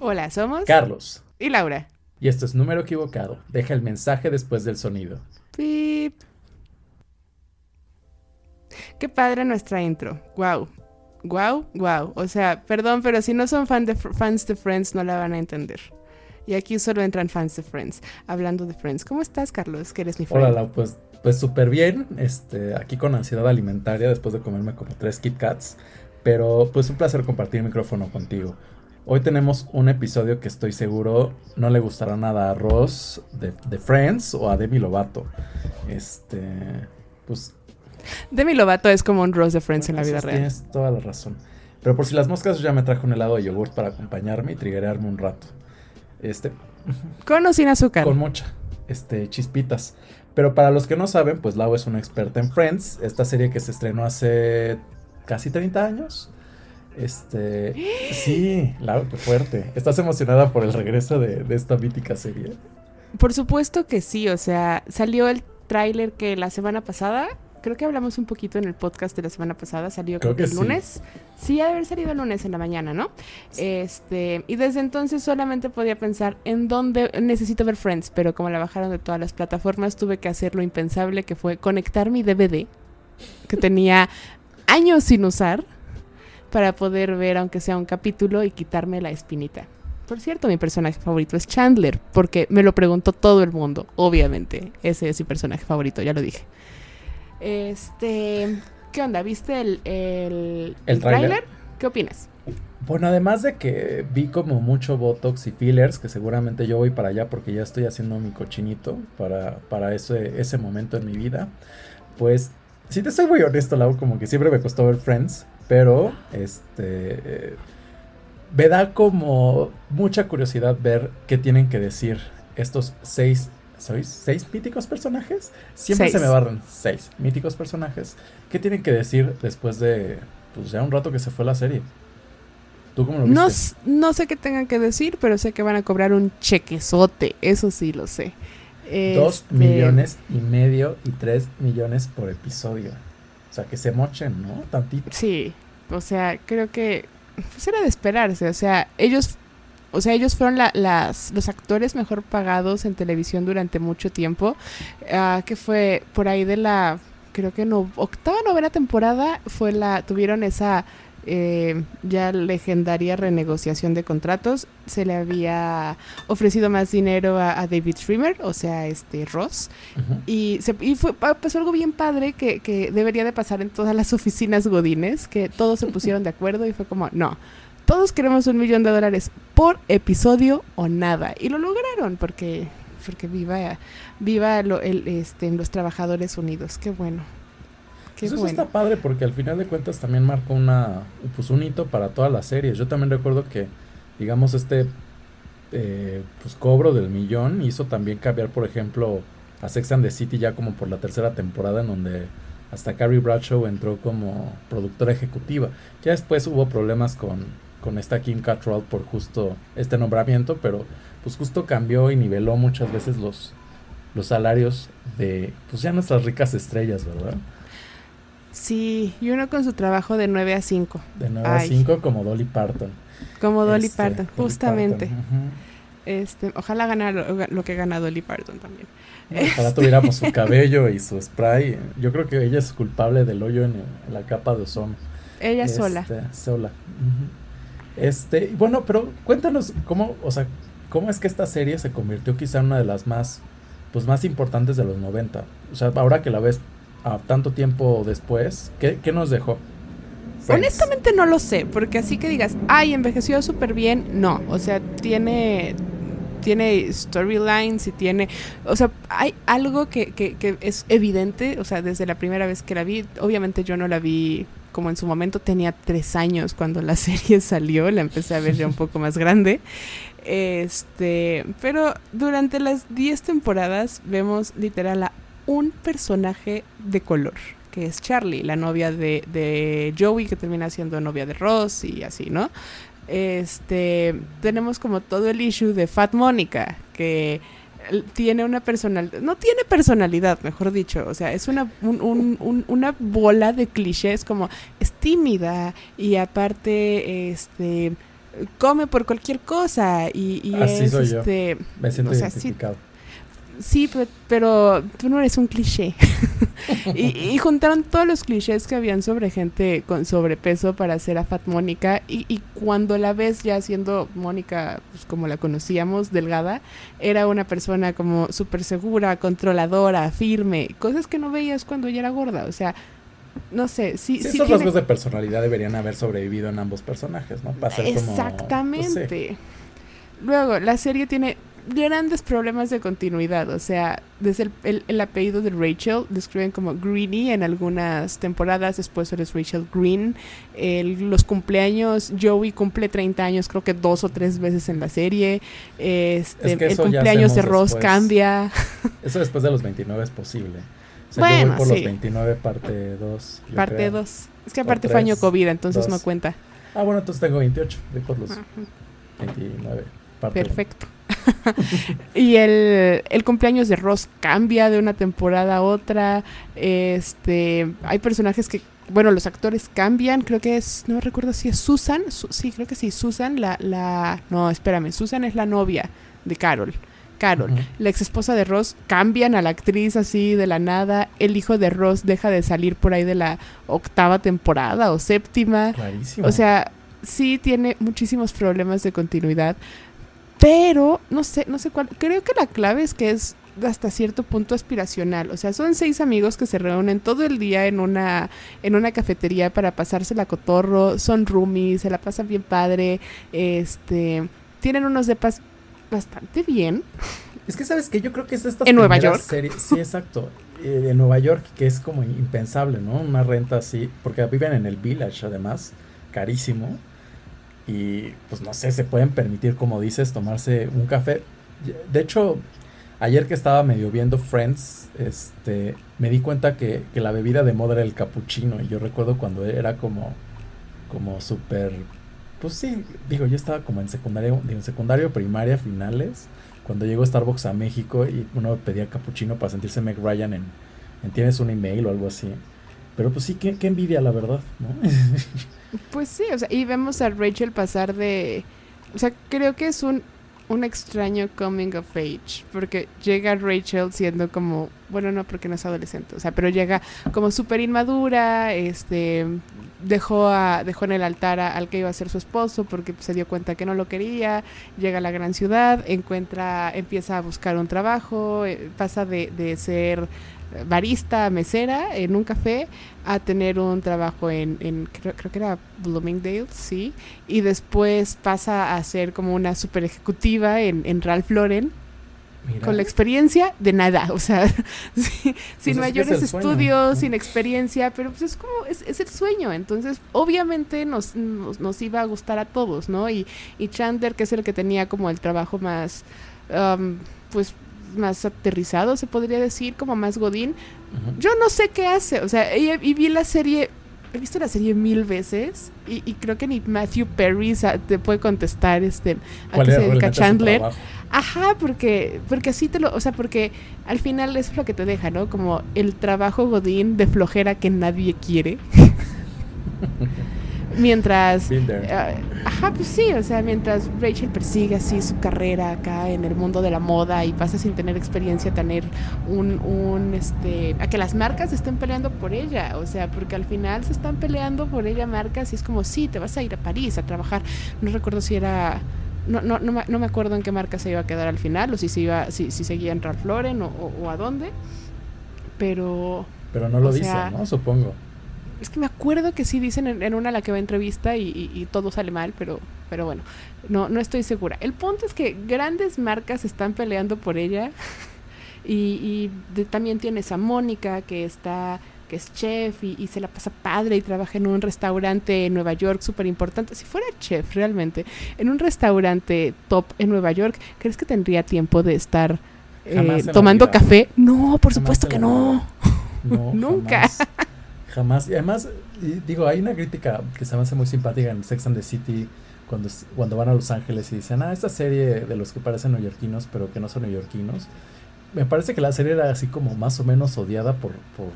Hola, somos Carlos. y Laura. Y esto es número equivocado. Deja el mensaje después del sonido. Pip. Qué padre nuestra intro. Wow. Wow, wow. O sea, perdón, pero si no son fan de, fans de Friends no la van a entender. Y aquí solo entran fans de Friends. Hablando de Friends. ¿Cómo estás, Carlos? Que eres mi friend. Hola, pues pues súper bien, este, aquí con ansiedad alimentaria después de comerme como tres Kit Kats, pero pues un placer compartir el micrófono contigo. Hoy tenemos un episodio que estoy seguro no le gustará nada a Ross de, Friends o a Demi Lovato. Este, pues... Demi Lovato es como un Ross de Friends en la vida real. Tienes toda la razón. Pero por si las moscas ya me trajo un helado de yogurt para acompañarme y triguearme un rato. Este... Con o sin azúcar. Con mucha. Este, chispitas. Pero para los que no saben, pues Lau es una experta en Friends, esta serie que se estrenó hace casi 30 años. Este, sí, Lau, qué fuerte. ¿Estás emocionada por el regreso de, esta mítica serie? Por supuesto que sí, o sea, salió el tráiler que la semana pasada creo que hablamos un poquito en el podcast de la semana pasada, salió creo, que el lunes. Sí, ha de haber salido el lunes en la mañana, ¿no? Este, y desde entonces solamente podía pensar en dónde necesito ver Friends, pero como la bajaron de todas las plataformas, tuve que hacer lo impensable que fue conectar mi DVD que tenía años sin usar para poder ver aunque sea un capítulo y quitarme la espinita. Por cierto, mi personaje favorito es Chandler, porque me lo preguntó todo el mundo, obviamente. Ese es mi personaje favorito, ya lo dije. Este, ¿qué onda? ¿Viste el, el, ¿El, tráiler? ¿Qué opinas? Bueno, además de que vi como mucho Botox y fillers, que seguramente yo voy para allá porque ya estoy haciendo mi cochinito para, para ese, ese momento en mi vida, pues si te soy muy honesto, Lau, como que siempre me costó ver Friends, pero este... me da como mucha curiosidad ver qué tienen que decir estos seis ¿Sois seis míticos personajes? Siempre se me barran seis míticos personajes. ¿Qué tienen que decir después de pues ya un rato que se fue la serie? ¿Tú cómo lo viste? No, sé qué tengan que decir, pero sé que van a cobrar un chequezote. Eso sí lo sé. Dos este, millones y medio y tres millones por episodio. O sea, que se mochen, ¿no? Tantito. Sí. O sea, creo que pues era de esperarse. O sea, ellos o sea, ellos fueron las, los actores mejor pagados en televisión durante mucho tiempo, uh, que fue por ahí de la, creo que no, octava, novena temporada, fue la, tuvieron esa eh, ya legendaria renegociación de contratos. Se le había ofrecido más dinero a, David Schwimmer, o sea, este Ross. Y, se, y fue, pasó algo bien padre que, que debería de pasar en todas las oficinas godines, que todos se pusieron de acuerdo y fue como, no, todos queremos un millón de dólares por episodio o nada. Y lo lograron porque, porque viva, viva el, este, los trabajadores unidos. Qué bueno. Qué eso está padre porque al final de cuentas también marcó una, pues un hito para todas las series. Yo también recuerdo que, digamos, este eh, pues cobro del millón hizo también cambiar, por ejemplo, a Sex and the City ya como por la tercera temporada en donde hasta Carrie Bradshaw entró como productora ejecutiva. Ya después hubo problemas con con esta Kim Cattrall por justo este nombramiento, pero pues justo cambió y niveló muchas veces los, los salarios de pues ya nuestras ricas estrellas, ¿verdad? Sí, y uno con su trabajo de 9 a 5. De 9 a 5 como Dolly Parton. Como Dolly este, Parton, justamente. Este, ojalá ganara lo, que gana Dolly Parton también. Ojalá este. tuviéramos su cabello y su spray. Yo creo que ella es culpable del hoyo en, la capa de ozono. Ella sola. Este, sola. Este, bueno, pero cuéntanos cómo, o sea, cómo es que esta serie se convirtió quizá en una de las más, pues más importantes de los 90. O sea, ahora que la ves a tanto tiempo después, ¿qué, nos dejó? Honestamente no lo sé, porque así que digas, ay, envejeció súper bien, no, o sea, tiene, tiene storylines y tiene, o sea, hay algo que, que, que es evidente, o sea, desde la primera vez que la vi, obviamente yo no la vi como en su momento tenía tres años cuando la serie salió, la empecé a ver ya un poco más grande. Este, pero durante las diez temporadas vemos literal a un personaje de color, que es Charlie, la novia de, de Joey, que termina siendo novia de Ross y así, ¿no? Este, tenemos como todo el issue de Fat Mónica, que tiene una personalidad, no tiene personalidad, mejor dicho, o sea, es una, una bola de clichés como es tímida y aparte, este, come por cualquier cosa y, y Así es soy yo. este Me siento o sea, sí, identificado. Sí, pe- pero tú no eres un cliché. y, y juntaron todos los clichés que habían sobre gente con sobrepeso para hacer a Fat Mónica. Y, y cuando la ves ya siendo Mónica, pues, como la conocíamos, delgada, era una persona como súper segura, controladora, firme. Cosas que no veías cuando ella era gorda. O sea, no sé, sí, Sí, sí esos tiene- rasgos de personalidad deberían haber sobrevivido en ambos personajes, ¿no? Para ser como. pues, sí. Exactamente. Luego, la serie tiene grandes problemas de continuidad. O sea, desde el, el- el apellido de Rachel, describen como Greeny en algunas temporadas, después eres Rachel Green. El- los cumpleaños, Joey cumple 30 años, creo que dos o tres veces en la serie. Este, Es que el cumpleaños de Ross después. cambia. Eso después de los 29 es posible. O sea, yo Bueno, voy por sí. los 29, parte 2. yo Parte creo. 2. Es que aparte fue año COVID, entonces no cuenta. Ah, bueno, entonces tengo 28. Voy por los Ajá. 29. Parte uno. Y el, el cumpleaños de Ross cambia de una temporada a otra. Este, hay personajes que, bueno, los actores cambian. Creo que es, no recuerdo si es Susan. Su- sí, creo que sí, Susan, la, la, no, espérame, Susan es la novia de Carol. Carol, la ex esposa de Ross, cambian a la actriz así de la nada. El hijo de Ross deja de salir por ahí de la octava temporada o séptima. Clarísimo. O sea, sí tiene muchísimos problemas de continuidad, pero no sé, no sé cuál. Creo que la clave es que es hasta cierto punto aspiracional. O sea, son seis amigos que se reúnen todo el día en una en una cafetería para pasársela cotorro. Son roomies, se la pasan bien padre. Este, tienen unos depas bastante bien. Es que, ¿sabes que Yo creo que es de estas ¿En Nueva York? series- Sí, exacto. Eh, de Nueva York, que es como impensable, ¿no? Una renta así. Porque viven en el Village, además. Carísimo. Y, pues, no sé, se pueden permitir, como dices, tomarse un café. De hecho, ayer que estaba medio viendo Friends, este, me di cuenta que, que la bebida de moda era el cappuccino. Y yo recuerdo cuando era como, como súper... Pues sí, digo, yo estaba como en secundaria, digo, en secundario, primaria, finales cuando llegó Starbucks a México y uno pedía capuchino para sentirse Meg Ryan en, en tienes un email o algo así. Pero pues sí, qué, envidia la verdad, ¿no? Pues sí, o sea, y vemos a Rachel pasar de... O sea, creo que es un, un extraño coming of age, porque llega Rachel siendo como... Bueno, no, porque no es adolescente, o sea, pero llega como súper inmadura, este... Dejó, a, dejó en el altar al que iba a ser su esposo porque se dio cuenta que no lo quería, llega a la gran ciudad, encuentra, empieza a buscar un trabajo, eh, pasa de, de ser barista, mesera en un café, a tener un trabajo en, en creo, creo que era Bloomingdale, sí, y después pasa a ser como una super ejecutiva en, en Ralph Lauren, Mira, con la experiencia de nada, o sea, sí, sin es que es mayores estudios, sin experiencia, pero pues es como, es, es el sueño, entonces obviamente nos, nos, nos iba a gustar a todos, ¿no? Y, y Chandler, que es el que tenía como el trabajo más, um, pues, más aterrizado, se podría decir, como más godín, yo no sé qué hace, o sea, y, y vi la serie, he visto la serie mil veces y, y creo que ni Matthew Perry te puede contestar este a ¿Cuál qué se dedica Chandler. Ajá, porque porque así te lo, o sea, porque al final eso es lo que te deja, ¿no? Como el trabajo godín de flojera que nadie quiere. Mientras eh, ajá, pues sí, o sea, mientras Rachel persigue así su carrera acá en el mundo de la moda y pasa sin tener experiencia tener un, un, este, a que las marcas estén peleando por ella, o sea, porque al final se están peleando por ella marcas y es como, sí, te vas a ir a París a trabajar, no recuerdo si era, no, no, no, me, no me acuerdo en qué marca se iba a quedar al final, o si se iba, si, si seguía en Ralph Lauren o, o- o a dónde, pero Pero no lo dice, sea, ¿no? Supongo. Es que me acuerdo que sí dicen en, en una a la que va a entrevista y, y- y todo sale mal, pero, pero bueno, no, no estoy segura. El punto es que grandes marcas están peleando por ella y, y de- también tienes a Mónica que está que es chef y, y se la pasa padre y trabaja en un restaurante en Nueva York súper importante. Si fuera chef realmente, en un restaurante top en Nueva York, ¿crees que tendría tiempo de estar eh, tomando café? No, por Jamás supuesto que no. No, Nunca. Jamás, jamás. Y además, digo, hay una crítica que se me hace muy simpática en Sex and the City cuando, cuando van a Los Ángeles y dicen, ah, esta serie de los que parecen neoyorquinos, pero que no son neoyorquinos. Me parece que la serie era así como más o menos odiada por, por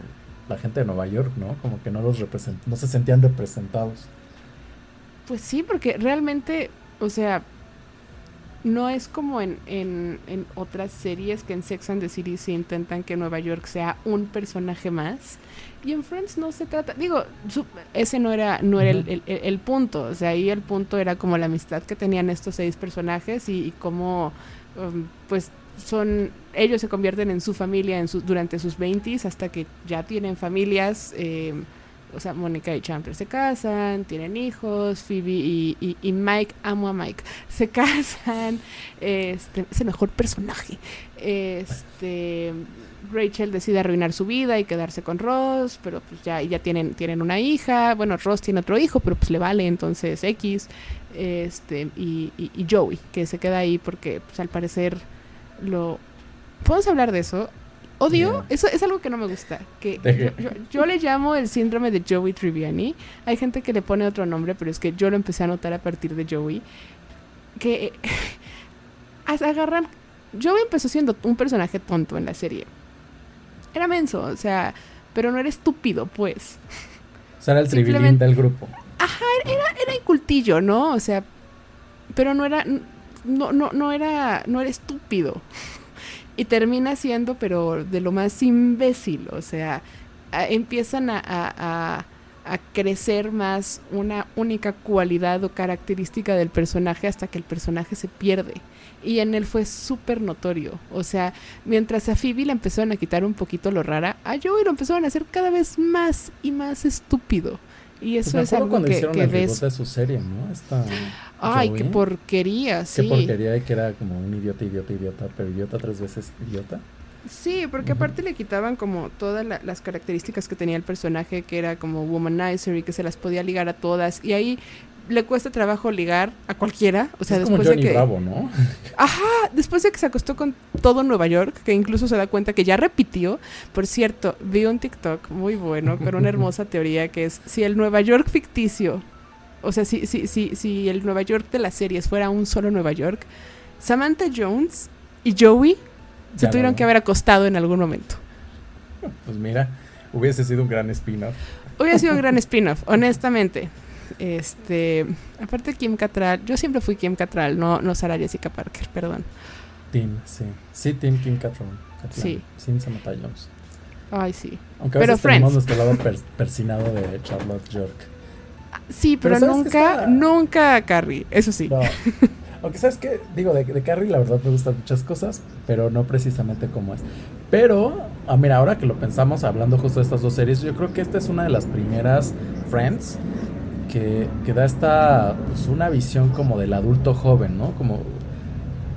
la gente de Nueva York, ¿no? Como que no los represent no se sentían representados. Pues sí, porque realmente o sea, no es como en, en, en, otras series que en Sex and the City se intentan que Nueva York sea un personaje más. Y en Friends no se trata, digo, ese no era, no era el, el, punto, o sea, ahí el punto era como la amistad que tenían estos seis personajes y, cómo, um, pues, son, ellos se convierten en su familia en su, durante sus 20 hasta que ya tienen familias. Eh, o sea, Mónica y Chandler se casan, tienen hijos, Phoebe y, Mike, amo a Mike, se casan, este, es el mejor personaje. Este, Rachel decide arruinar su vida y quedarse con Ross, pero pues ya, ya tienen, tienen una hija, bueno, Ross tiene otro hijo, pero pues le vale, entonces X, este, y, y Joey, que se queda ahí porque pues al parecer lo... ¿Podemos hablar de eso? Odio, eso es algo que no me gusta. Que yo, le llamo el síndrome de Joey Triviani. Hay gente que le pone otro nombre, pero es que yo lo empecé a notar a partir de Joey. Que agarran. Joey empezó siendo un personaje tonto en la serie. Era menso, o sea, pero no era estúpido, pues. O sea, era el trivilín del grupo. Ajá, era, era incultillo, ¿no? O sea, pero no era. No, no, no era. No era estúpido y termina siendo, pero de lo más imbécil, o sea, empiezan a, a, crecer más una única cualidad o característica del personaje hasta que el personaje se pierde. Y en él fue súper notorio. O sea, mientras a Phoebe le empezaron a quitar un poquito lo rara, a Joey lo empezaron a hacer cada vez más y más estúpido. Y eso pues es algo cuando que, hicieron que el ves. de su serie, ¿no? Esta Ay, qué porquería, sí. Qué porquería que era como un idiota, idiota, idiota, pero idiota tres veces idiota. Sí, porque aparte le quitaban como todas las características que tenía el personaje, que era como womanizer y que se las podía ligar a todas. Y ahí le cuesta trabajo ligar a cualquiera. O sea, después de que. Bravo, ¿no? Ajá, después de que se acostó con todo Nueva York, que incluso se da cuenta que ya repitió. Por cierto, vi un TikTok muy bueno con una hermosa teoría que es: si el Nueva York ficticio, o sea, si, si, si, si el Nueva York de las series fuera un solo Nueva York, Samantha Jones y Joey se tuvieron que haber acostado en algún momento. Pues mira, hubiese sido un gran spin-off. Hubiese sido un gran spin-off, honestamente. Este, aparte Kim Cattrall, yo siempre fui Kim Cattrall, no, no Sarah Jessica Parker, perdón. Tim, sí. Sí, Tim Kim Cattrall. Sí. Sin Samantha Jones. Ay, sí. Aunque a veces pero tenemos nuestro lado persinado de Charlotte York. Sí, pero, nunca, nunca Carrie, eso sí. Aunque sabes que, digo, de, de, Carrie la verdad me gustan muchas cosas, pero no precisamente como es. Pero, ah, mira, ahora que lo pensamos hablando justo de estas dos series, yo creo que esta es una de las primeras Friends que, da esta, pues una visión como del adulto joven, ¿no? Como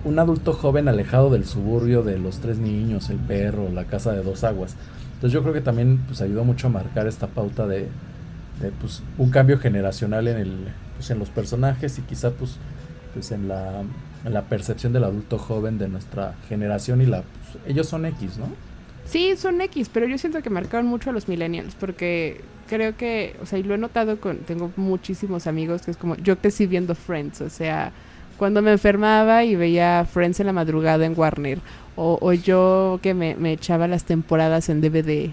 un adulto joven alejado del suburbio de los tres niños, el perro, la casa de dos aguas. Entonces yo creo que también pues ayudó mucho a marcar esta pauta de, de pues, un cambio generacional en el pues, en los personajes y quizá pues pues en la, en la percepción del adulto joven de nuestra generación y la pues, ellos son X, ¿no? Sí, son X, pero yo siento que marcaron mucho a los millennials porque creo que, o sea, y lo he notado con tengo muchísimos amigos que es como yo crecí viendo Friends, o sea, cuando me enfermaba y veía Friends en la madrugada en Warner o, o yo que me, me echaba las temporadas en DVD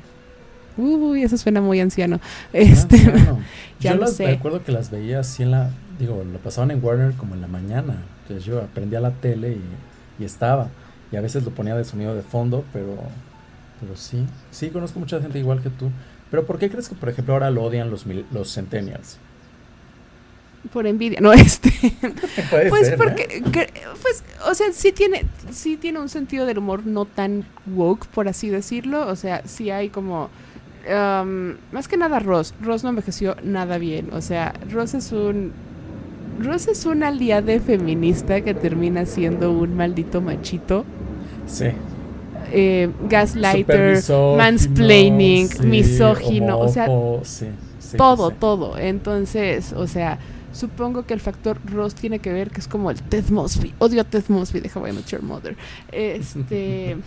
Uy, eso suena muy anciano. Ah, este, yo las, recuerdo que las veía así en la, digo, lo pasaban en Warner como en la mañana. Entonces yo aprendía la tele y, estaba. Y a veces lo ponía de sonido de fondo, pero, pero sí, sí conozco mucha gente igual que tú. Pero ¿por qué crees que, por ejemplo, ahora lo odian los, los centennials? por envidia, no este. pues porque, pues, o sea, sí tiene, sí tiene un sentido del humor no tan woke, por así decirlo. O sea, sí hay como más que nada Ross. Ross no envejeció nada bien. O sea, Ross es un. Ross es un aliade feminista que termina siendo un maldito machito. Sí. Eh, gaslighter, mansplaining, misógino, o sea, todo, todo. Entonces, o sea, supongo que el factor Ross tiene que ver que es como el Ted Mosby. Odio a Ted Mosby de How I Met Your Mother. Este.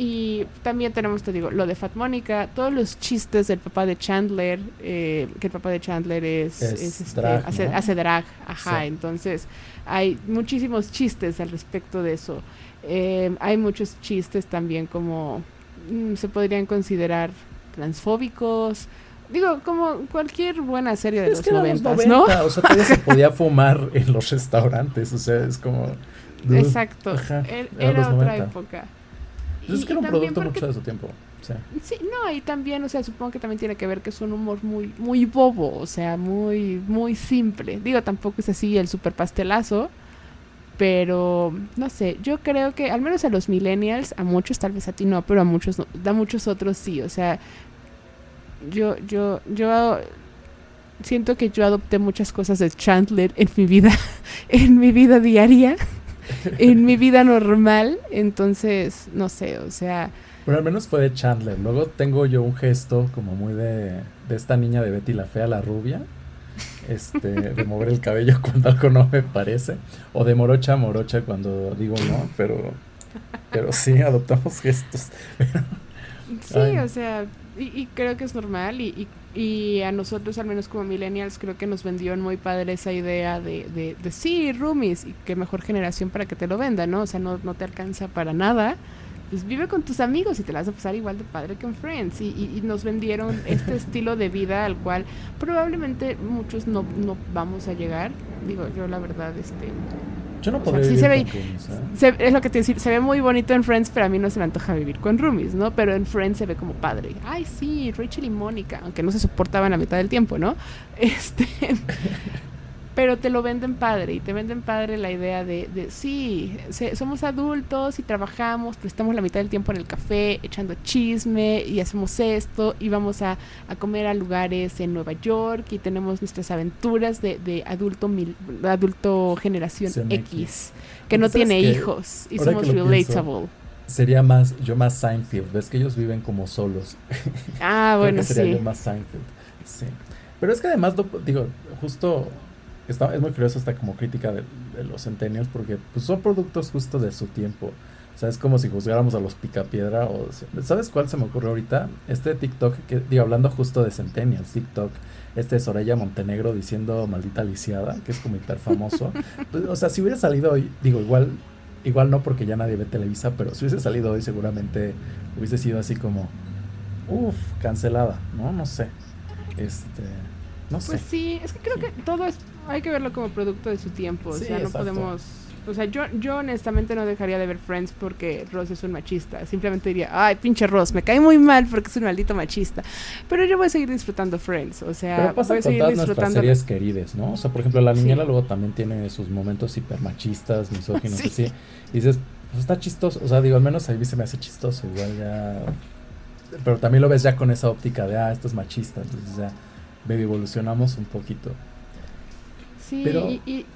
Y también tenemos, te digo, lo de Fat Mónica, todos los chistes del papá de Chandler, eh, que el papá de Chandler es, este, hace, drag, ajá, entonces hay muchísimos chistes al respecto de eso. Eh, hay muchos chistes también como mm, se podrían considerar transfóbicos Digo, como cualquier buena serie de los noventas, ¿no? O sea, todavía se podía fumar en los restaurantes, o sea, es como... Exacto, er, era, otra época. Pues es que era un producto mucho de su tiempo. Sí, no, y también, o sea, supongo que también tiene que ver que es un humor muy, muy bobo, o sea, muy, muy simple. Digo, tampoco es así el super pastelazo, pero no sé, yo creo que al menos a los millennials, a muchos tal vez a ti no, pero a muchos no, a muchos otros sí, o sea, yo, yo, yo siento que yo adopté muchas cosas de Chandler en mi vida, en mi vida diaria, en mi vida normal, entonces, no sé, o sea, bueno, al menos fue de Chandler. Luego tengo yo un gesto como muy de, de esta niña de Betty la Fea, la rubia. Este, de mover el cabello cuando algo no me parece. O de morocha a morocha cuando digo no, pero, pero sí, adoptamos gestos. sí, o sea, y, creo que es normal y, y, a nosotros, al menos como millennials, creo que nos vendió muy padre esa idea de, de, de sí, roomies, y qué mejor generación para que te lo venda, ¿no? O sea, no, no te alcanza para nada pues vive con tus amigos y te la vas a pasar igual de padre que en Friends. Y, nos vendieron este estilo de vida al cual probablemente muchos no, no vamos a llegar. Digo, yo la verdad, este... Yo no podría se ve, ¿eh? Es lo que te decir, se ve muy bonito en Friends, pero a mí no se me antoja vivir con roomies, ¿no? Pero en Friends se ve como padre. Ay, sí, Rachel y Mónica, aunque no se soportaban la mitad del tiempo, ¿no? Este pero te lo venden padre y te venden padre la idea de, de sí, somos adultos y trabajamos, pero estamos la mitad del tiempo en el café echando chisme y hacemos esto y vamos a, a comer a lugares en Nueva York y tenemos nuestras aventuras de, de adulto mil, adulto generación X, que no tiene hijos y somos relatable. sería más, yo más Seinfeld, ves que ellos viven como solos. Ah, bueno, sería Yo más Seinfeld, sí. Pero es que además, digo, justo es muy curioso esta como crítica de, los centenios porque pues, son productos justo de su tiempo. O sea, es como si juzgáramos a los picapiedra o... ¿Sabes cuál se me ocurrió ahorita? Este TikTok, que digo, hablando justo de centenios, TikTok, este de Soraya Montenegro diciendo maldita lisiada, que es como hiper famoso. Pues, o sea, si hubiera salido hoy, digo, igual, igual no porque ya nadie ve Televisa, pero si hubiese salido hoy seguramente hubiese sido así como, uff, cancelada, ¿no? No sé. Este, no sé. Pues sí, es que creo que todo es hay que verlo como producto de su tiempo. o sea, no podemos. O sea, yo, yo honestamente no dejaría de ver Friends porque Ross es un machista. Simplemente diría, ay, pinche Ross, me cae muy mal porque es un maldito machista. Pero yo voy a seguir disfrutando Friends. O sea, Pero pasa voy a seguir con disfrutando. series queridas, ¿no? O sea, por ejemplo, La Niñera luego también tiene sus momentos hiper machistas, misóginos, así. Y dices, pues está chistoso. O sea, digo, al menos a mí se me hace chistoso. Igual ya. Pero también lo ves ya con esa óptica de, ah, esto es machista. Entonces ya, baby, evolucionamos un poquito. Sí, y,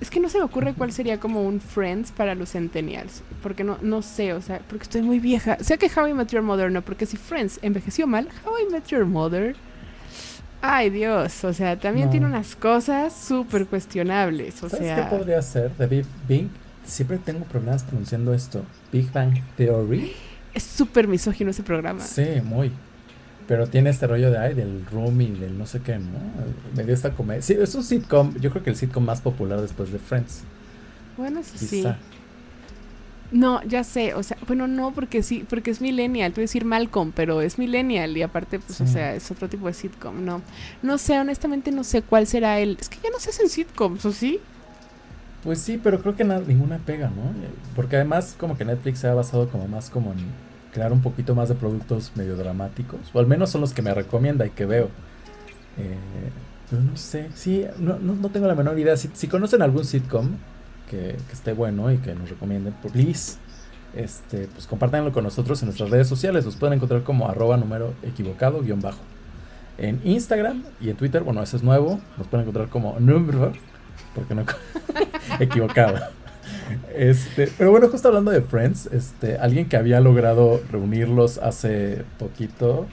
es que no se me ocurre cuál sería como un Friends para los Centennials. Porque no, no sé, o sea, porque estoy muy vieja. Sé que How I Met Your Mother no, porque si Friends envejeció mal, How I Met Your Mother. Ay, Dios, o sea, también tiene unas cosas súper cuestionables. O ¿Sabes sea... qué podría ser? David Big, siempre tengo problemas pronunciando esto. Big Bang Theory. Es súper misógino ese programa. Sí, muy. Pero tiene este rollo de, ay, del room y del no sé qué, ¿no? Me dio esta comedia. Sí, es un sitcom, yo creo que el sitcom más popular después de Friends. Bueno, sí. No, ya sé, o sea, bueno, no, porque sí, porque es millennial, te voy a decir Malcolm, pero es millennial y aparte, pues, o sea, es otro tipo de sitcom, no. No sé, honestamente no sé cuál será el... Es que ya no se hacen sitcoms, ¿o sí? Pues sí, pero creo que ninguna pega, ¿no? Porque además como que Netflix se ha basado como más como en crear un poquito más de productos medio dramáticos, o al menos son los que me recomienda y que veo. Eh, no sé, sí, no, no, tengo la menor idea. Si, conocen algún sitcom que, esté bueno y que nos recomienden, please, este, pues compártanlo con nosotros en nuestras redes sociales. Nos pueden encontrar como arroba número equivocado guion bajo. En Instagram y en Twitter, bueno, ese es nuevo. Nos pueden encontrar como número, porque no equivocado. Este, pero bueno, justo hablando de Friends, este, alguien que había logrado reunirlos hace poquito,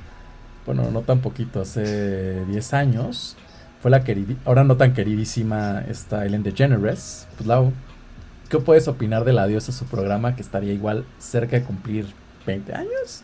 bueno, no tan poquito, hace 10 años, fue la querida, ahora no tan queridísima, esta Ellen DeGeneres. Pues Lau, ¿qué puedes opinar del adiós a su programa que estaría igual cerca de cumplir 20 años?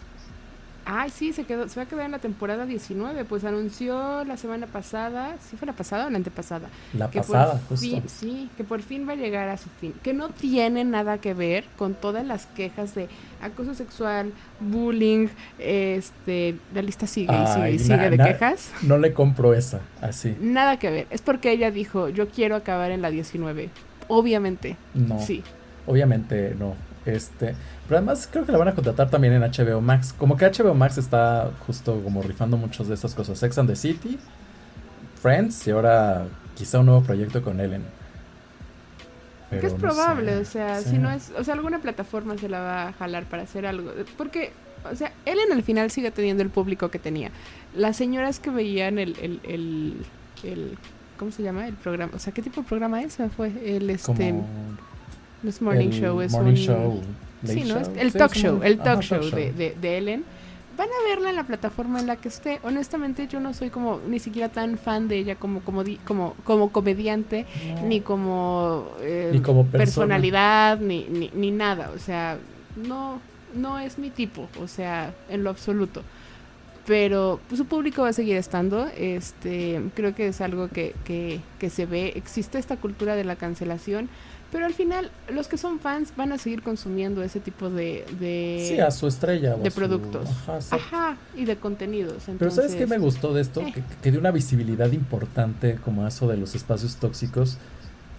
Ay, sí, se quedó, se va a quedar en la temporada 19, pues anunció la semana pasada, ¿sí fue la pasada o la antepasada? La que pasada, justo. fin- sí, que por fin va a llegar a su fin, que no tiene nada que ver con todas las quejas de acoso sexual, bullying, este, la lista sigue y sigue Ay, y sigue na- de na- quejas. No le compro esa, así. Nada que ver, es porque ella dijo, yo quiero acabar en la 19. Obviamente, No. sí. Obviamente no. Este, pero además creo que la van a contratar también en HBO Max. Como que HBO Max está justo como rifando muchas de estas cosas. Sex and the City, Friends y ahora quizá un nuevo proyecto con Ellen. Que Pero es no probable, sé, o sea, sí. si no es, o sea, alguna plataforma se la va a jalar para hacer algo, porque, o sea, Ellen al final sigue teniendo el público que tenía. Las señoras que veían el, el, el, el- ¿cómo se llama? El programa, o sea, ¿qué tipo de programa es? Fue el, este, Como no es Morning el Show, es morning un, show, sí, ¿no? Show. el Sí, talk show, un- el ajá, talk show, De, de, de Ellen. Van a verla en la plataforma en la que esté. Honestamente, yo no soy como ni siquiera tan fan de ella como como di- como como comediante No. ni como, eh, Ni como persona. personalidad, ni, ni, ni nada. O sea, no, no es mi tipo, o sea, en lo absoluto. Pero pues, su público va a seguir estando. Este, creo que es algo que, que, que se ve. Existe esta cultura de la cancelación. Pero al final, los que son fans van a seguir consumiendo ese tipo de, de, Sí, a su estrella. de su- productos. Ajá, exacto. Ajá, y de contenidos. Pero ¿sabes qué me gustó de esto? eh. Que, que dio una visibilidad importante como eso de los espacios tóxicos.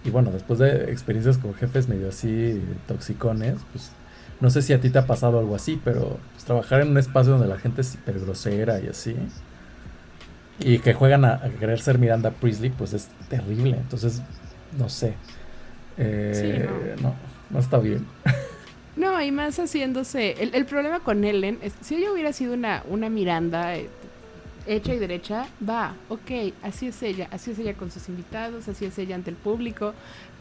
Y bueno, después de experiencias con jefes medio así toxicones, pues no sé si a ti te ha pasado algo así, pero pues, trabajar en un espacio donde la gente es hiper grosera y así. Y que juegan a, a querer ser Miranda Priestley, pues es terrible. Entonces, no sé. Eh, Sí, no, no está bien. No, y más haciéndose. El, el problema con Ellen es si ella hubiera sido una, una Miranda eh, hecha y derecha, va, ok, así es ella, así es ella con sus invitados, así es ella ante el público,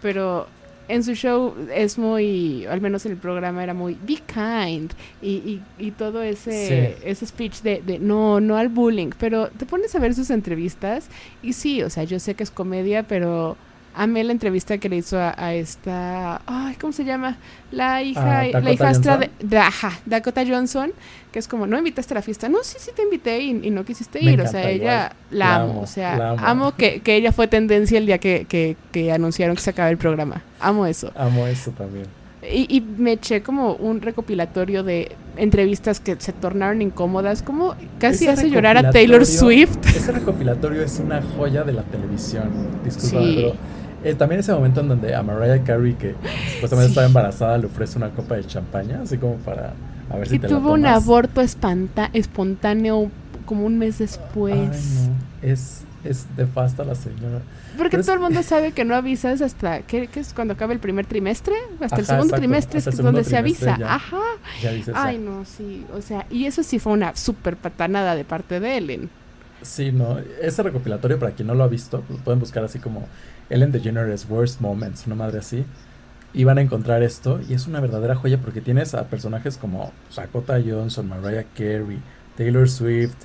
pero en su show es muy, al menos en el programa era muy be kind y, y, y todo ese, Sí. ese speech de, de no, no al bullying, pero te pones a ver sus entrevistas y sí, o sea, yo sé que es comedia, pero amé la entrevista que le hizo a, a esta, ay, ¿cómo se llama? La hija, ¿A la hijastra de, ajá, Dakota Johnson, que es como, no invitaste a la fiesta, no, sí, sí te invité y, y no quisiste Me ir, o sea, ella la, La amo, amo, o sea, amo, que, que ella fue tendencia el día que, que, que anunciaron que se acaba el programa, amo eso. Amo eso también. Y, y me eché como un recopilatorio de entrevistas que se tornaron incómodas, como casi hace llorar a Taylor Swift. Ese recopilatorio es una joya de la televisión. Disculpa, Sí. pero eh, también ese momento en donde a Mariah Carey, que supuestamente Sí. estaba embarazada, le ofrece una copa de champaña, así como para a ver si Y te la tuvo un aborto espanta- espontáneo como un mes después. Ay, no. Es, es de pasta la señora. Porque Pero es- todo el mundo sabe que no avisas hasta, ¿qué, qué es cuando acaba el primer trimestre? Hasta el segundo exacto, trimestre hasta es donde se avisa. ya. Ajá. Ya dices, Ay, no, sí. O sea, y eso sí fue una super patanada de parte de Ellen. Sí, no. Ese recopilatorio, para quien no lo ha visto, lo pueden buscar así como Ellen DeGeneres Worst Moments, una madre así. Y van a encontrar esto. Y es una verdadera joya porque tienes a personajes como Dakota Johnson, Mariah Carey, Taylor Swift.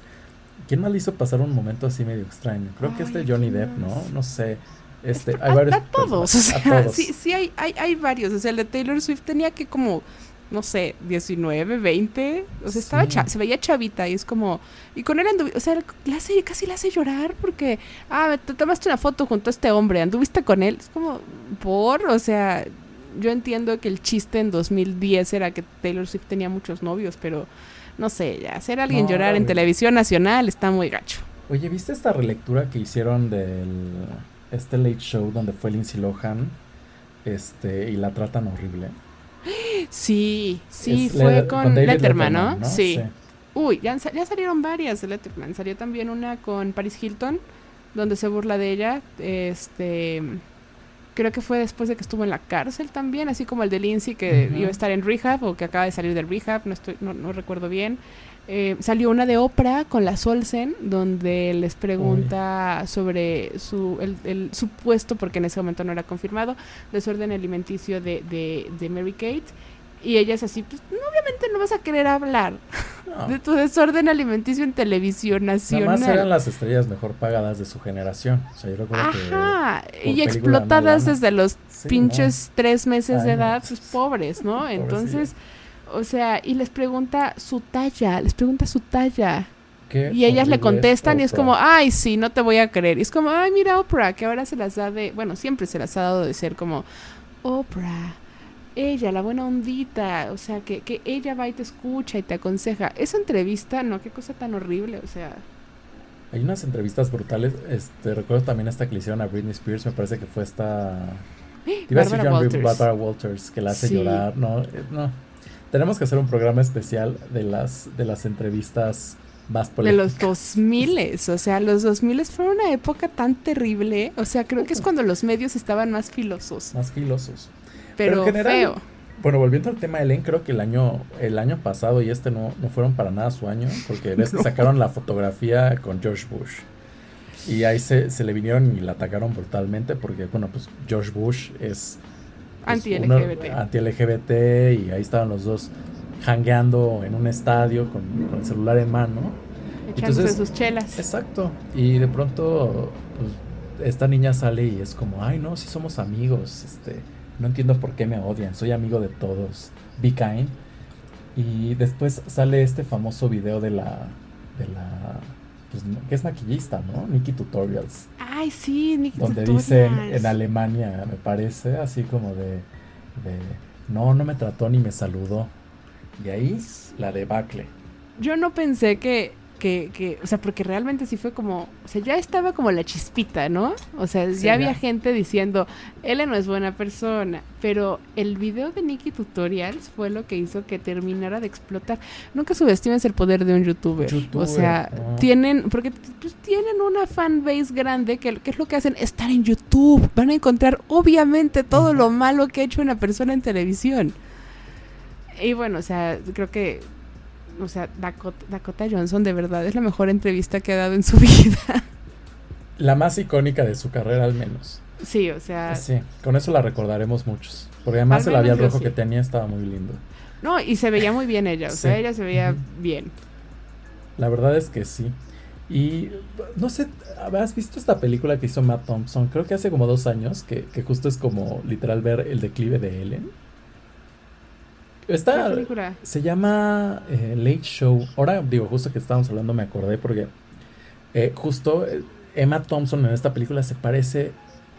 ¿Quién más le hizo pasar un momento así medio extraño? Creo que Ay, este Johnny ¿quién Depp, ¿no? No sé. Este, a, hay varios a todos, o sea, a todos. sí, sí hay, hay, hay varios. O sea, el de Taylor Swift tenía que como, no sé, 19, 20. O sea, estaba Sí. se veía chavita y es como... Y con él anduvi- o sea, la hace, casi la hace llorar porque, ah, te tomaste una foto junto a este hombre, anduviste con él. Es como, por, o sea, yo entiendo que el chiste en 2010 era que Taylor Swift tenía muchos novios, pero no sé, ya hacer a alguien No, llorar en televisión nacional está muy gacho. Oye, ¿viste esta relectura que hicieron del este Late Show donde fue Lindsay Lohan? Este, y la tratan horrible. Sí, sí, Es fue Le- con, Letterman, ¿no? ¿no? Sí. Uy, ya, ya salieron varias de Letterman. Salió también una con Paris Hilton, donde se burla de ella. Este. Creo que fue después de que estuvo en la cárcel también, así como el de Lindsay que Ujú. iba a estar en rehab o que acaba de salir del rehab, no, estoy, no, no recuerdo bien. Eh, salió una de Oprah con la Solsen, donde les pregunta sobre su, el, el supuesto, porque en ese momento no era confirmado, desorden alimenticio de, de, de Mary Kate. Y ella es así, pues no, obviamente no vas a querer hablar No, de tu desorden alimenticio en televisión nacional. más eran las estrellas mejor pagadas de su generación. O sea, yo recuerdo Ajá, y explotadas desde los Sí, pinches tres meses de Ay, no. edad, pues pobres, ¿no? Entonces, O sea, y les pregunta su talla, les pregunta su talla. y ellas le contestan y es como, ay, sí, no te voy a creer. Y es como, ay, mira Oprah, que ahora se las da de, bueno, siempre se las ha dado de ser como, Oprah, ella, la buena ondita, o sea, que, que ella va y te escucha y te aconseja. Esa entrevista, no, qué cosa tan horrible, o sea. Hay unas entrevistas brutales, este, recuerdo también esta que le hicieron a Britney Spears, me parece que fue esta... Barbara, Walters. Barbara Walters, que la hace llorar, no, eh, no. Tenemos que hacer un programa especial de las, de las entrevistas más polémicas. De los 2000, o sea, los 2000 fue una época tan terrible, o sea, creo que es cuando los medios estaban más filosos. Más filosos. Pero, feo. Bueno, volviendo al tema de Ellen, creo que el año, el año pasado y este no, no fueron para nada su año, porque ves que sacaron la fotografía con George Bush. Y ahí se, se, le vinieron y la atacaron brutalmente, porque, bueno, pues George Bush es... anti-LGBT. Anti-LGBT y ahí estaban los dos hangueando en un estadio con, con el celular en mano. Echándose sus chelas. Exacto. Y de pronto, pues, esta niña sale y es como, ay, no, si somos amigos, este no entiendo por qué me odian, soy amigo de todos, be kind. Y después sale este famoso video de la, de la, pues, que es maquillista, ¿no? Nikki Tutorials. Ay, sí, Nikki Donde dicen en Alemania, me parece, así como de, de, no, no me trató ni me saludó. Y ahí la debacle. Yo no pensé que que, que, o sea, porque realmente sí fue como, o sea, ya estaba como la chispita, ¿no? O sea, ya había gente diciendo, él no es buena persona, pero el video de Nikki Tutorials fue lo que hizo que terminara de explotar. Nunca subestimes el poder de un youtuber. o sea, tienen, porque pues, tienen una fanbase grande que, es lo que hacen, estar en YouTube. Van a encontrar obviamente todo lo malo que ha hecho una persona en televisión. Y bueno, o sea, creo que o sea, Dakota, Johnson de verdad es la mejor entrevista que ha dado en su vida. La más icónica de su carrera al menos. Sí, o sea. Sí, con eso la recordaremos muchos. Porque además el labial rojo que tenía estaba muy lindo. No, y se veía muy bien ella, o sea, ella se veía bien. La verdad es que sí. Y no sé, ¿has visto esta película que hizo Matt Thompson? Creo que hace como dos años, que, que justo es como literal ver el declive de Ellen. Esta se llama eh, Late Show. Ahora digo, justo que estábamos hablando me acordé porque eh, justo eh, Emma Thompson en esta película se parece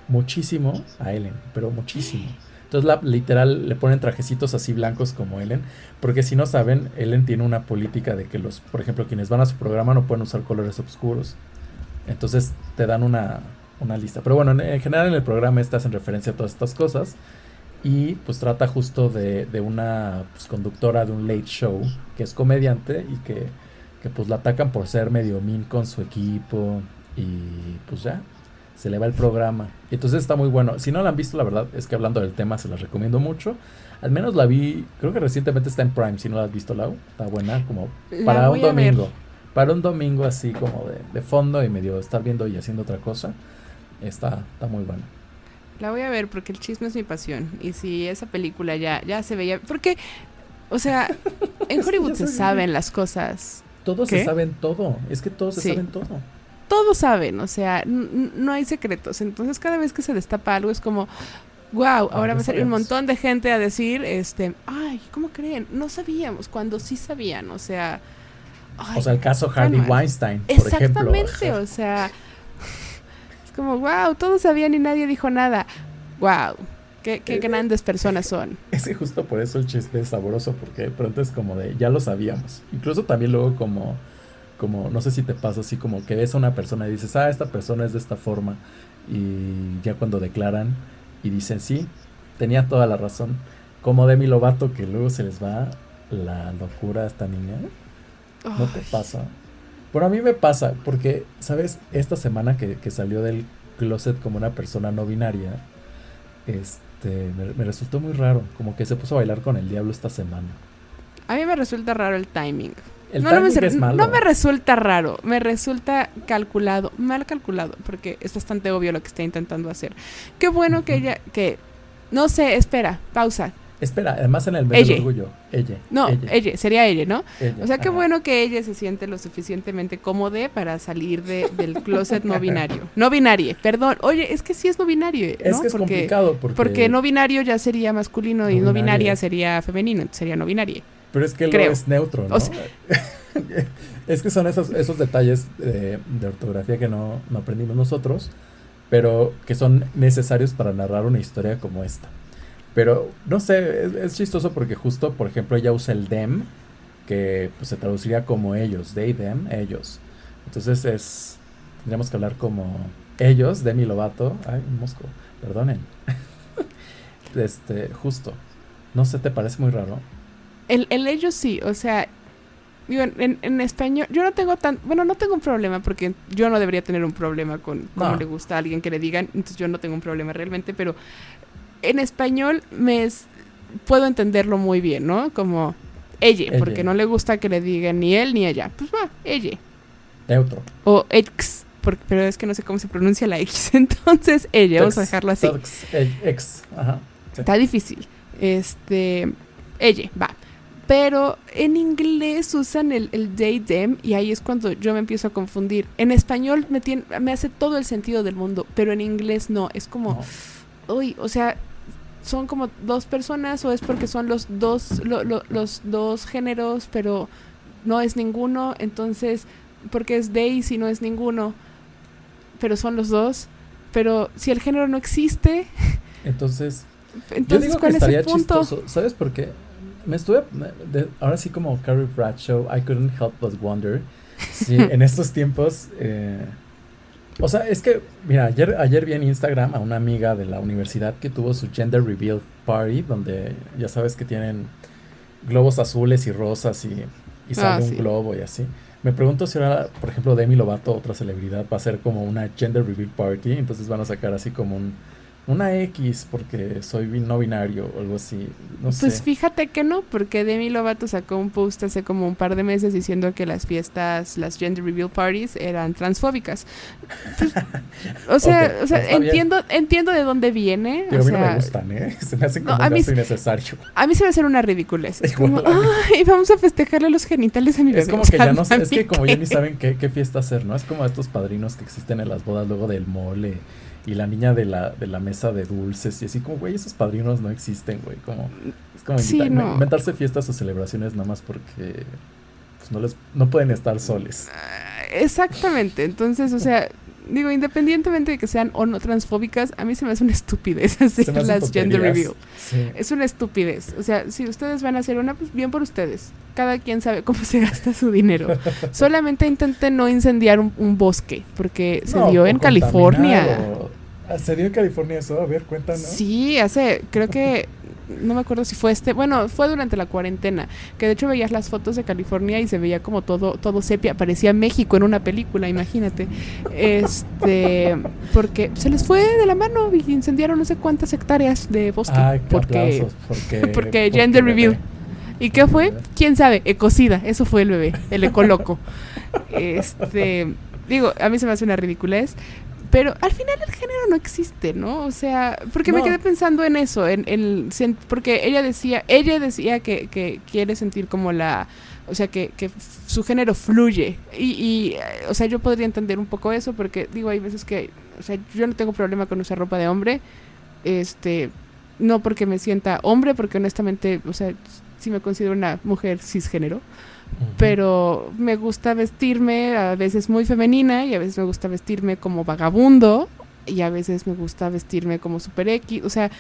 muchísimo a Ellen, pero muchísimo. Entonces la, literal le ponen trajecitos así blancos como Ellen, porque si no saben, Ellen tiene una política de que los, por ejemplo, quienes van a su programa no pueden usar colores oscuros. Entonces te dan una, una lista. Pero bueno, en, general en el programa estás en referencia a todas estas cosas. Y pues trata justo de, de una pues, conductora de un late show que es comediante y que, que pues la atacan por ser medio mean con su equipo y pues ya, se le va el programa. Y entonces está muy bueno. Si no la han visto, la verdad es que hablando del tema se las recomiendo mucho. Al menos la vi, creo que recientemente está en Prime, si no la has visto, Lau. Está buena, como para un domingo. Para un domingo así como de, de, fondo y medio estar viendo y haciendo otra cosa. Está, está muy buena. La voy a ver porque el chisme es mi pasión. Y si esa película ya, ya se veía. Porque, o sea, en Hollywood se saben las cosas. Todos se saben todo. Es que todos se saben todo. Todos saben, o sea, no hay secretos. Entonces, cada vez que se destapa algo es como. Wow, ah, ahora va a salir un montón de gente a decir, este, ay, ¿cómo creen? No sabíamos, cuando sí sabían, o sea, o sea, el caso Harvey Weinstein, por Exactamente, o sea, como, wow, todos sabían y nadie dijo nada. Wow, qué, qué grandes personas son. Es que justo por eso el chiste es sabroso, porque de pronto es como de, ya lo sabíamos. Incluso también luego como, como, no sé si te pasa así, como que ves a una persona y dices, ah, esta persona es de esta forma. Y ya cuando declaran y dicen, sí, tenía toda la razón. Como Demi Lovato, que luego se les va la locura a esta niña. ¿No te pasa? Bueno, a mí me pasa, porque, ¿sabes? Esta semana que, salió del closet como una persona no binaria, este, me, resultó muy raro, como que se puso a bailar con el diablo esta semana. A mí me resulta raro el timing. El no, timing me, es malo. No me resulta raro, me resulta calculado, mal calculado, porque es bastante obvio lo que está intentando hacer. Qué bueno que ella, que, no sé, espera, pausa, Espera, además en el mes del orgullo. Ella. No, ella. sería ella, ¿no? o sea, qué bueno que ella se siente lo suficientemente cómoda para salir de, del closet no binario. No binario, perdón. Oye, es que sí es no binario. ¿no? Es que es complicado porque... porque no binario ya sería masculino y no binaria sería femenino, sería no binario. Pero es que él es neutro, ¿no? es que son esos, esos detalles de ortografía que no, no aprendimos nosotros, pero que son necesarios para narrar una historia como esta. Pero no sé, es, chistoso porque justo, por ejemplo, ella usa el them, que pues, se traduciría como ellos, they, them, ellos. Entonces es, tendríamos que hablar como ellos, Demi Lovato, ay, mosco, perdonen. este, justo. No sé, ¿te parece muy raro? El, el ellos sí, o sea, en, en, español, yo no tengo tan, bueno, no tengo un problema porque yo no debería tener un problema con cómo le gusta a alguien que le digan, entonces yo no tengo un problema realmente, pero en español me puedo entenderlo muy bien, ¿no? Como ella, porque no le gusta que le digan ni él ni ella. Pues va, ella. Neutro. O ex, pero es que no sé cómo se pronuncia la X. Entonces, ella, vamos a dejarlo así. Ex, ajá. Está difícil. Este, ella, va. Pero en inglés usan el, el they, them, y ahí es cuando yo me empiezo a confundir. En español me, tiene, me hace todo el sentido del mundo, pero en inglés no. Es como, uy, o sea, son como dos personas o es porque son los dos, los dos géneros, pero no es ninguno, entonces, porque es they si no es ninguno, pero son los dos, pero si el género no existe, entonces, entonces yo digo que estaría chistoso, ¿sabes por qué? Me estuve, ahora sí como Carrie Bradshaw, I couldn't help but wonder, si en estos tiempos... Eh, o sea, es que, mira, ayer, ayer vi en Instagram a una amiga de la universidad que tuvo su Gender Reveal Party, donde ya sabes que tienen globos azules y rosas y, y sale ah, un globo y así. Me pregunto si ahora, por ejemplo, Demi Lovato, otra celebridad, va a ser como una Gender Reveal Party, entonces van a sacar así como un una X porque soy no binario o algo así. No pues fíjate que no, porque Demi Lovato sacó un post hace como un par de meses diciendo que las fiestas, las gender reveal parties eran transfóbicas. Pues, o sea, o sea entiendo, entiendo de dónde viene. Pero a mí no me gustan, ¿eh? Se me hacen como a mí, innecesario. A mí se me hace una ridiculez. Es como, ay, vamos a festejarle los genitales a mi. Es como que ya no es que como ya ni saben qué, qué fiesta hacer, ¿no? Es como estos padrinos que existen en las bodas luego del mole y la niña de la, de la mesa de dulces y así como, güey, esos padrinos no existen, güey, como es como inventarse fiestas o celebraciones nada más porque pues, no les no pueden estar soles. Ah, exactamente, entonces, o sea, digo, independientemente de que sean o no transfóbicas, a mí se me hace una estupidez hacer las gender review. Es una estupidez. O sea, si ustedes van a hacer una, pues bien por ustedes. Cada quien sabe cómo se gasta su dinero. Solamente intenten no incendiar un, bosque, porque se dio en California. Ah, ¿Se dio en California eso? A ver, cuéntanos. Sí, hace, creo que no me acuerdo si fue este, bueno, fue durante la cuarentena, que de hecho veías las fotos de California y se veía como todo, todo sepia, parecía México en una película, imagínate. Este, porque se les fue de la mano y incendiaron no sé cuántas hectáreas de bosque. porque, porque, porque, gender reveal. ¿Y qué fue? ¿Quién sabe? Ecocida, eso fue el bebé, el ecoloco. este, digo, a mí se me hace una ridiculez, pero al final el género no existe, ¿no? O sea, porque me quedé pensando en eso, en, el porque ella decía, ella decía que, que quiere sentir como la, o sea, que, que su género fluye. Y, y, eh, o sea, yo podría entender un poco eso, porque digo, hay veces que, o sea, yo no tengo problema con usar ropa de hombre, este, no porque me sienta hombre, porque honestamente, o sea, sí me considero una mujer cisgénero pero me gusta vestirme a veces muy femenina y a veces me gusta vestirme como vagabundo y a veces me gusta vestirme como super X, o sea,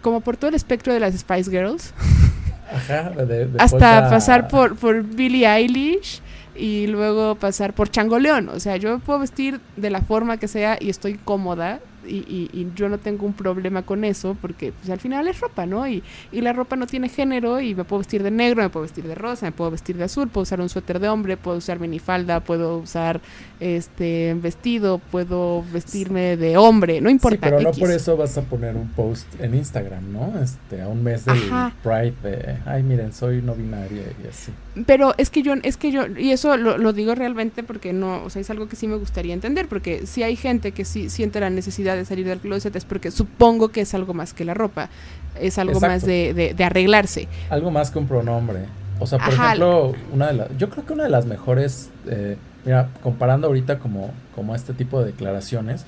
como por todo el espectro de las Spice Girls. Ajá, hasta pasar por, por Billie Eilish y luego pasar por Changoleón. O sea, yo puedo vestir de la forma que sea y estoy cómoda y, y, yo no tengo un problema con eso porque pues, al final es ropa, ¿no? Y, y, la ropa no tiene género y me puedo vestir de negro, me puedo vestir de rosa, me puedo vestir de azul, puedo usar un suéter de hombre, puedo usar minifalda, puedo usar este vestido, puedo vestirme de hombre, no importa. pero no por eso vas a poner un post en Instagram, ¿no? Este, a un mes del Pride de, ay, miren, soy no binaria y así. Pero es que yo, es que yo, y eso lo, lo digo realmente porque no, o sea, es algo que sí me gustaría entender, porque si hay gente que sí siente la necesidad de salir del closet es porque supongo que es algo más que la ropa, es algo más de, de, arreglarse. Algo más que un pronombre. O sea, por ejemplo, una de las, yo creo que una de las mejores, eh, mira, comparando ahorita como, como este tipo de declaraciones,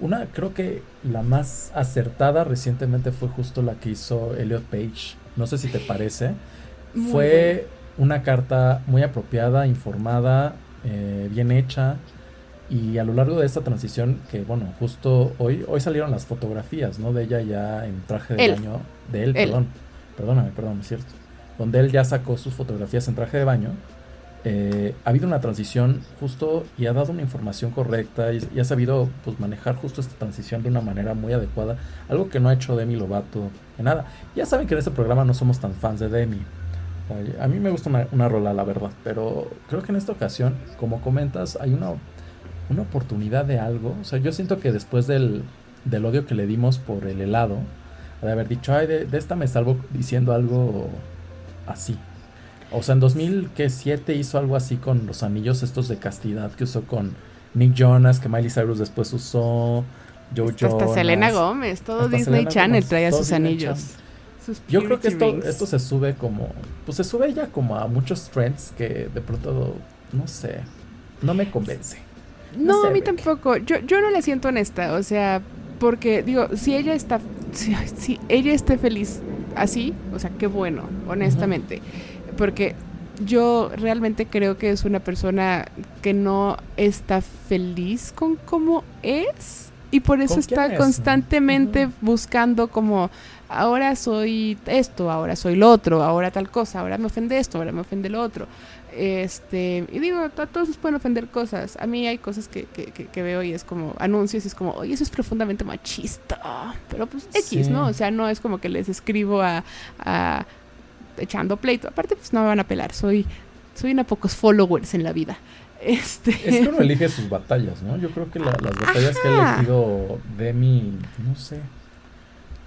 una creo que la más acertada recientemente fue justo la que hizo Elliot Page. No sé si te parece fue una carta muy apropiada, informada, eh, bien hecha. Y a lo largo de esta transición, que bueno, justo hoy, hoy salieron las fotografías, ¿no? De ella ya en traje de baño. De él, perdón. Perdóname, perdón, es cierto. Donde él ya sacó sus fotografías en traje de baño. Eh, ha habido una transición justo y ha dado una información correcta y, ha sabido pues, manejar justo esta transición de una manera muy adecuada. Algo que no ha hecho Demi Lovato en nada. Ya saben que en este programa no somos tan fans de Demi. A mí me gusta una, rola, la verdad, pero creo que en esta ocasión, como comentas, hay una, una oportunidad de algo. O sea, yo siento que después del, del odio que le dimos por el helado, de haber dicho, ay, de, esta me salvo diciendo algo así. O sea, en 2007 hizo algo así con los anillos estos de castidad que usó con Nick Jonas, que Miley Cyrus después usó. Joe Hasta Selena Gómez, todo Disney Channel traía sus anillos. Yo creo que esto, esto se sube como. Pues se sube ya como a muchos trends que de pronto. No sé. No me convence. No, a mí tampoco. Yo, yo no le siento honesta. O sea, porque digo, si ella está. Si, ella esté feliz así, o sea, qué bueno, honestamente. Porque yo realmente creo que es una persona que no está feliz con cómo es y por eso está constantemente buscando como ahora soy esto, ahora soy lo otro, ahora tal cosa, ahora me ofende esto, ahora me ofende lo otro. Este, y digo, a todos nos pueden ofender cosas. A mí hay cosas que, que, veo y es como anuncios y es como, oye, eso es profundamente machista. Pero pues X, ¿no? O sea, no es como que les escribo a, a echando pleito. Aparte, pues no me van a pelar. Soy, soy una pocos followers en la vida. Este... Es que uno elige sus batallas, ¿no? Yo creo que las batallas que ha elegido Demi, no sé,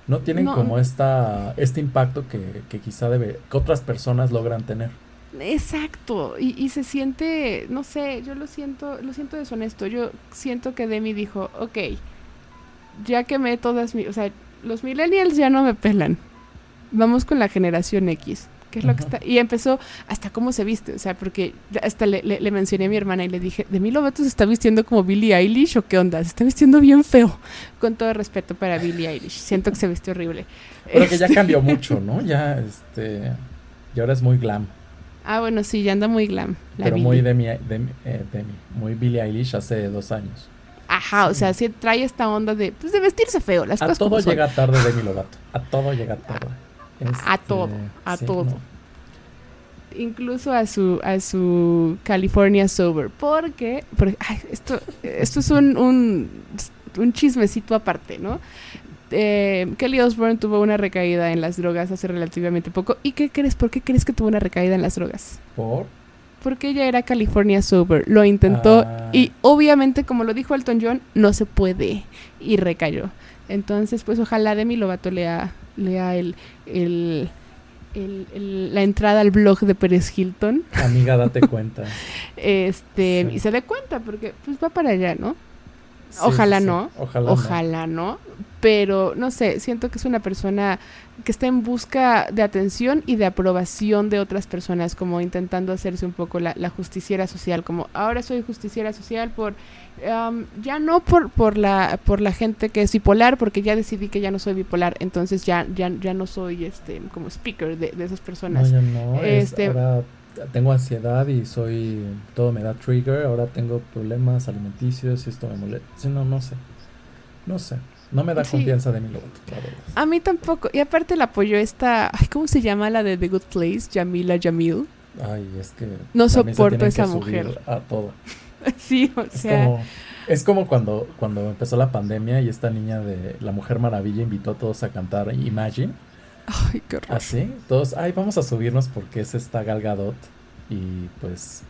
no tienen como esta, este impacto que, que quizá debe, que otras personas logran tener. Exacto, y, y, se siente, no sé, yo lo siento, lo siento deshonesto. Yo siento que Demi dijo, ok, ya que me todas mis, o sea, los millennials ya no me pelan. Vamos con la generación X es lo que está? Y empezó hasta cómo se viste, o sea, porque hasta le, le, mencioné a mi hermana y le dije, ¿de mí Lovato se está vistiendo como Billie Eilish o qué onda? Se está vistiendo bien feo, con todo respeto para Billie Eilish. Siento que se viste horrible. Pero que ya este cambió mucho, ¿no? Ya, este, y ahora es muy glam. Ah, bueno, sí, ya anda muy glam. Pero muy Demi, Demi, eh, Demi, muy Billie Eilish hace dos años. Ajá, o sea, sí trae esta onda de, pues, de vestirse feo, las a cosas todo llega tarde Demi Lovato, a todo llega tarde a este, todo, a todo. Incluso a su, a su California Sober. Porque, esto, esto es un, un, chismecito aparte, ¿no? Eh, Kelly Osbourne tuvo una recaída en las drogas hace relativamente poco. ¿Y qué crees? ¿Por qué crees que tuvo una recaída en las drogas? ¿Por? Porque ella era California Sober. Lo intentó ah. y obviamente, como lo dijo Elton John, no se puede. Y recayó. Entonces, pues ojalá Demi Lovato lea, lea el, el, la entrada al blog de Pérez Hilton. Amiga, date cuenta. este, y se dé cuenta, porque pues va para allá, ¿no? Ojalá no. Ojalá, ojalá no. Pero no sé, siento que es una persona que está en busca de atención y de aprobación de otras personas, como intentando hacerse un poco la, la justiciera social, como ahora soy justiciera social por ya no por, por, la, por la gente que es bipolar, porque ya decidí que ya no soy bipolar, entonces ya, ya, ya no soy este como speaker de, esas personas. No, no, este, ahora tengo ansiedad y soy, todo me da trigger, ahora tengo problemas alimenticios y esto me molesta. no, no sé, no sé. No me da confianza de mi lobo, A mí tampoco. Y aparte la apoyó esta, ¿cómo se llama la de The Good Place? Jamila Jamil. Ay, es que... No soporto esa mujer. A todo. sí, o sea. Es como, cuando, cuando empezó la pandemia y esta niña de La Mujer Maravilla invitó a todos a cantar Imagine. Ay, qué horror. Así, todos, ay, vamos a subirnos porque es esta Galgadot. Y pues,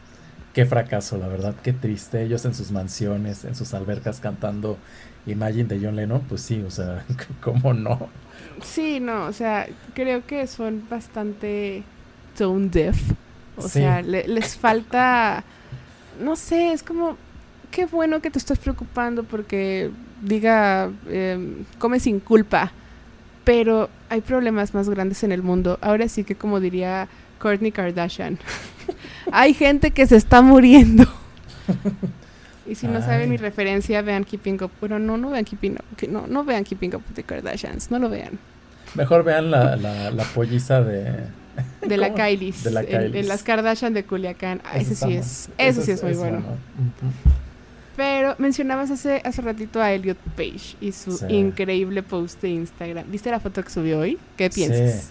qué fracaso, la verdad, qué triste. Ellos en sus mansiones, en sus albercas cantando Imagine de John Lennon, pues sí, o sea, ¿cómo no? Sí, no, o sea, creo que son bastante tone deaf. O sea, les falta no sé, es como, qué bueno que te estás preocupando porque diga, em, come sin culpa, pero hay problemas más grandes en el mundo. Ahora sí que como diría Kourtney Kardashian, hay gente que se está muriendo. y si no saben mi referencia, vean Keeping Up. Bueno, no, no vean Keeping Up. No, no vean Keeping Up with the Kardashians. No lo vean. Mejor vean la, la, la polliza de, De la Kylie. De la en, Kylie. las Kardashian de Culiacán. Ah, ese sí bueno. es, ese sí es muy es bueno. Ujú. Pero mencionabas hace, hace ratito a Elliot Page y su Sí. increíble post de Instagram. ¿Viste la foto que subió hoy? ¿Qué piensas? Sí.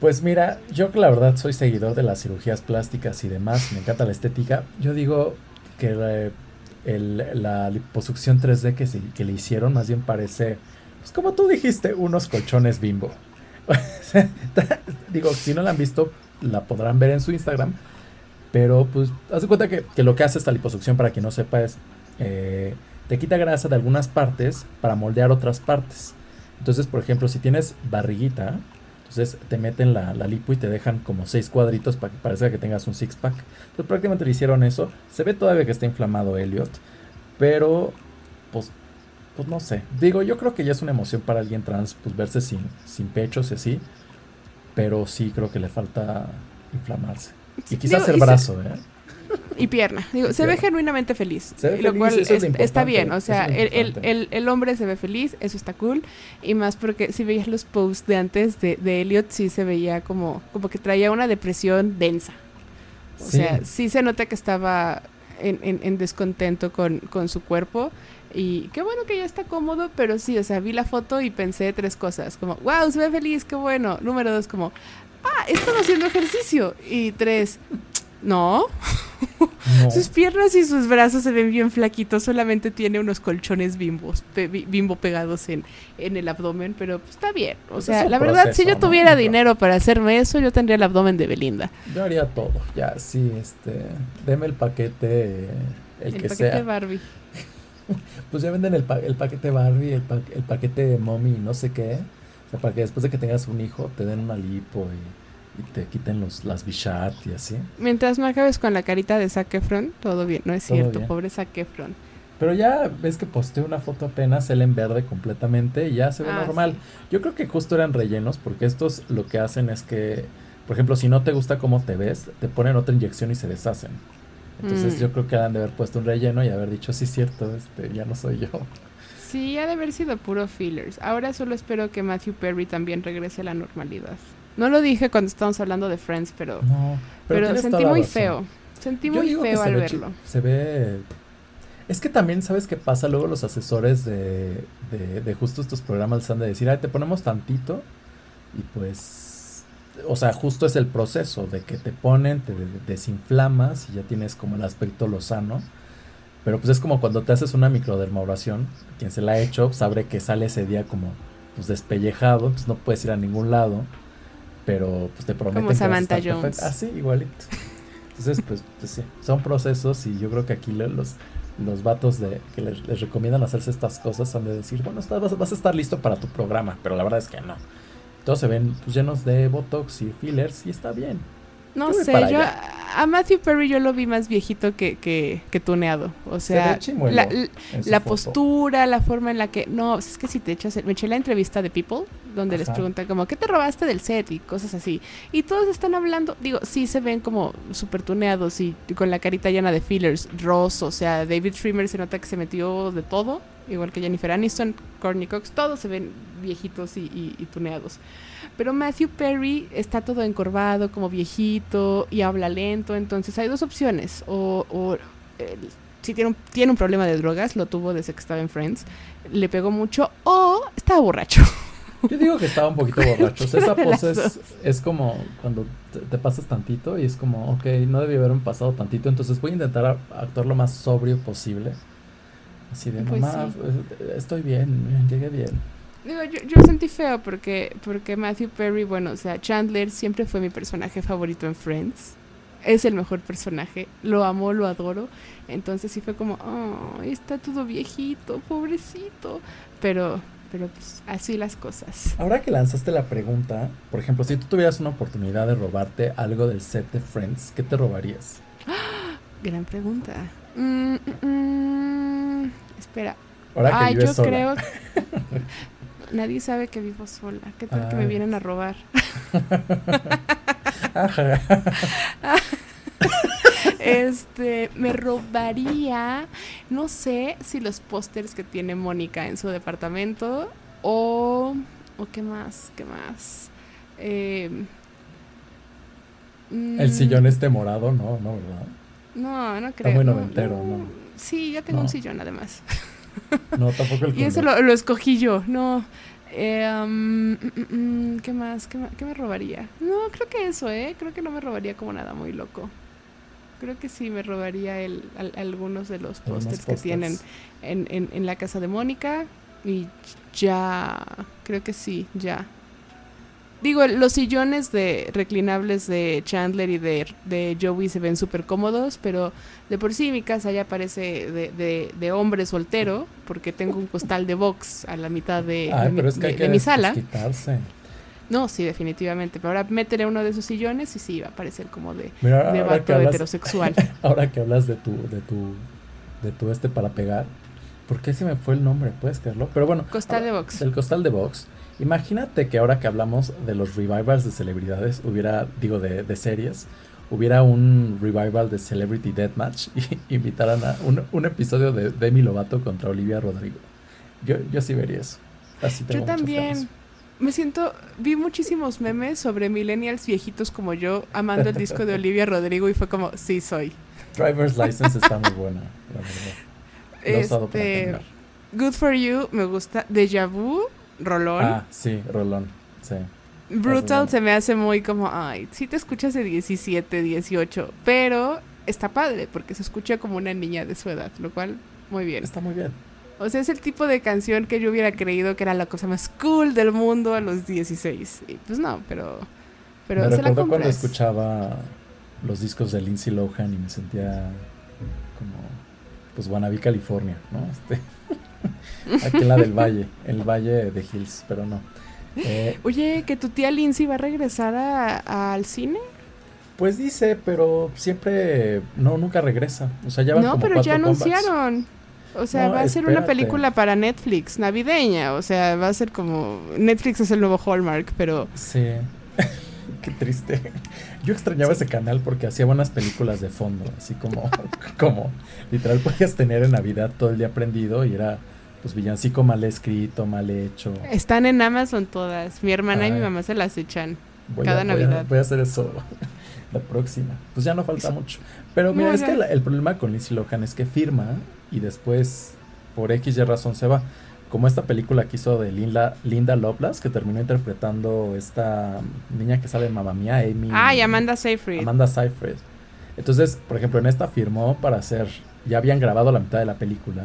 Pues mira, yo que la verdad soy seguidor de las cirugías plásticas y demás, me encanta la estética. Yo digo que la, el- la liposucción 3D que, se- que le hicieron más bien parece, pues como tú dijiste, unos colchones bimbo. digo, si no la han visto, la podrán ver en su Instagram. Pero pues, haz de cuenta que, que lo que hace esta liposucción, para quien no sepa, es eh, te quita grasa de algunas partes para moldear otras partes. Entonces, por ejemplo, si tienes barriguita, entonces te meten la, la lipo y te dejan como seis cuadritos para que parezca que tengas un six pack. Entonces prácticamente le hicieron eso. Se ve todavía que está inflamado Elliot. Pero, pues, pues no sé. Digo, yo creo que ya es una emoción para alguien trans, pues verse sin, sin pechos y así. Pero sí creo que le falta inflamarse. Y quizás Digo, el y se- brazo, ¿eh? Y pierna. Digo, se ve genuinamente feliz. Se ve y lo feliz, cual es es- está bien. O sea, el, el, el- el hombre se ve feliz, eso está cool. Y más porque si veías los posts de antes de, de Elliot, sí se veía como, como que traía una depresión densa. O Sí. sea, sí se nota que estaba en, en- en descontento con, con su cuerpo. Y qué bueno que ya está cómodo, pero sí, o sea, vi la foto y pensé tres cosas. Como, wow, se ve feliz, qué bueno. Número dos, como, ah, he estado haciendo ejercicio. Y tres, no, No. sus piernas y sus brazos se ven bien flaquitos, solamente tiene unos colchones bimbos, pe- bimbo pegados en, en el abdomen, pero pues, está bien. O Pues sea, la verdad, si yo ¿no? tuviera dinero para hacerme eso, yo tendría el abdomen de Belinda. Yo haría todo. Ya, sí, este. Deme el paquete, el, El, que paquete sea. Barbie. Pues ya venden el, pa- el paquete Barbie, el, pa- el paquete mommy, no sé qué. O sea, para que después de que tengas un hijo te den una lipo y, y te quiten los, las bichat y así. Mientras no acabes con la carita de Zac Efron, todo bien, no es cierto, bien. pobre Zac Efron. Pero ya ves que posteé una foto apenas, él en verde completamente y ya se ve Ah, normal. sí. Yo creo que justo eran rellenos porque estos lo que hacen es que, por ejemplo, si no te gusta cómo te ves, te ponen otra inyección y se deshacen. Entonces Mm. yo creo que han de haber puesto un relleno y haber dicho, sí, cierto, este, ya no soy yo. Sí, ha de haber sido puro fillers. Ahora solo espero que Matthew Perry también regrese a la normalidad. No lo dije cuando estábamos hablando de Friends, pero, No, pero, tienes sentí muy razón. feo. Sentí Yo muy feo al ve verlo. Se ve. Es que también, ¿sabes qué pasa? Luego los asesores de, de, de justo estos programas les han de decir, ay, te ponemos tantito. Y pues. O sea, justo es el proceso de que te ponen, te de- desinflamas y ya tienes como el aspecto lozano. Pero pues es como cuando te haces una microdermabrasión. Quien se la ha hecho sabe que sale ese día como pues despellejado, entonces no puedes ir a ningún lado. Pero pues te prometen que a Samantha estar Jones. perfecta. Así, igualito. Entonces, pues, pues sí, son procesos y yo creo que aquí los, los vatos de, que les, les recomiendan hacerse estas cosas han de decir, bueno, está- vas, vas a estar listo para tu programa, pero la verdad es que no. Todos se ven pues, llenos de Botox y fillers y está bien. No sé, yo a Matthew Perry yo lo vi más viejito que, que, que tuneado. O Se sea, la, la- postura, la forma en la que... No, es que si te echas... el- Me eché la entrevista de People, donde les preguntan como, ¿qué te robaste del set? Y cosas así. Y todos están hablando, digo, sí se ven como súper tuneados y con la carita llena de fillers. Ross, o sea, David Schwimmer se nota que se metió de todo. Igual que Jennifer Aniston, Courtney Cox, todos se ven viejitos y, y- y tuneados. Pero Matthew Perry está todo encorvado, como viejito, y habla lento. Entonces hay dos opciones. O, o si tiene un, tiene un problema de drogas, lo tuvo desde que estaba en Friends, le pegó mucho, o estaba borracho. Yo digo que estaba un poquito borracho. O sea, esa pose es, como cuando te, te pasas tantito y es como, ok, no debí haberme pasado tantito, entonces voy a intentar a- actuar lo más sobrio posible. Así de, Pues mamá, sí. eh, estoy bien, llegué bien. Digo, yo, yo sentí feo porque, porque Matthew Perry, bueno, o sea, Chandler siempre fue mi personaje favorito en Friends. Es el mejor personaje. Lo amo, lo adoro. Entonces sí fue como, oh, está todo viejito, pobrecito. Pero, pero pues así las cosas. Ahora que lanzaste la pregunta, por ejemplo, si tú tuvieras una oportunidad de robarte algo del set de Friends, ¿qué te robarías? Gran pregunta. Mm, mm, mm, espera. Ahora que Ay, vives yo sola. creo. Nadie sabe que vivo sola. ¿Qué tal que me Ay. vienen a robar? Este, me robaría, no sé si los pósters que tiene Mónica en su departamento o, o qué más, qué más. Eh, El sillón este morado, no, no, ¿verdad? No, no creo. Está muy noventero, ¿no? Sí, ya tengo un sillón además. No, tampoco el Y eso lo, lo, escogí yo, no. Eh, um, mm, mm, mm, ¿Qué más? ¿Qué, ¿Qué, me robaría? No, creo que eso, ¿eh? Creo que no me robaría como nada muy loco. Creo que sí me robaría el, algunos de los pósters que tienen en, en, en la casa de Mónica. Y ya, creo que sí, ya. Digo, los sillones de reclinables de Chandler y de, de Joey se ven súper cómodos, pero de por sí mi casa ya parece de, de, hombre soltero, porque tengo un costal de box a la mitad de, mi, sala. No, sí, definitivamente. Pero ahora métele uno de esos sillones y sí, va a parecer como de, de vato heterosexual. ahora que hablas de tu, de tu, de tu este para pegar, ¿por qué se me fue el nombre? ¿Puedes creerlo? Pero bueno. Costal de box. El costal de box Imagínate que ahora que hablamos de los revivals de celebridades, hubiera, digo, de, de series, hubiera un revival de Celebrity Deathmatch y invitaran a un, episodio de Demi Lovato contra Olivia Rodrigo. Yo, yo sí vería eso. Así yo también. Me siento, vi muchísimos memes sobre millennials viejitos como yo amando el disco de Olivia Rodrigo y fue como, sí soy. Driver's License está muy buena, la verdad. Este, Good for You me gusta. Deja Vu Rolón. Ah, sí, Rolón. Sí. Brutal se me hace muy como, ay, sí te escuchas de 17, 18, pero está padre porque se escucha como una niña de su edad, lo cual muy bien. Está muy bien. O sea, es el tipo de canción que yo hubiera creído que era la cosa más cool del mundo a los 16. Y pues no, pero pero me recuerdo cuando escuchaba los discos de Lindsay Lohan y me sentía como pues Wannabe California, ¿no? Este Aquí en la del Valle, el Valle de Hills, pero no. Eh, Oye, que tu tía Lindsay va a regresar al cine. Pues dice, pero siempre, no, nunca regresa. O sea, ya van No, pero ya anunciaron. O sea, va a ser una película para Netflix, navideña. O sea, va a ser como. Netflix es el nuevo Hallmark, pero. Sí. Qué triste. Yo extrañaba ese canal porque hacía buenas películas de fondo. Así como, como literal podías tener en Navidad todo el día prendido y era pues villancico mal escrito, mal hecho. Están en Amazon todas. Mi hermana y mi mamá se las echan cada Navidad. Voy a, hacer eso la próxima. Pues ya no falta mucho. Pero mira, es que el problema con Lindsay Lohan es que firma y después por X y razón se va. Como esta película que hizo de Linda, Linda que terminó interpretando esta niña que sale en Mamma Mía, Amy. Ah, y Amanda Seyfried. Amanda Seyfried. Entonces, por ejemplo, en esta firmó para hacer. Ya habían grabado la mitad de la película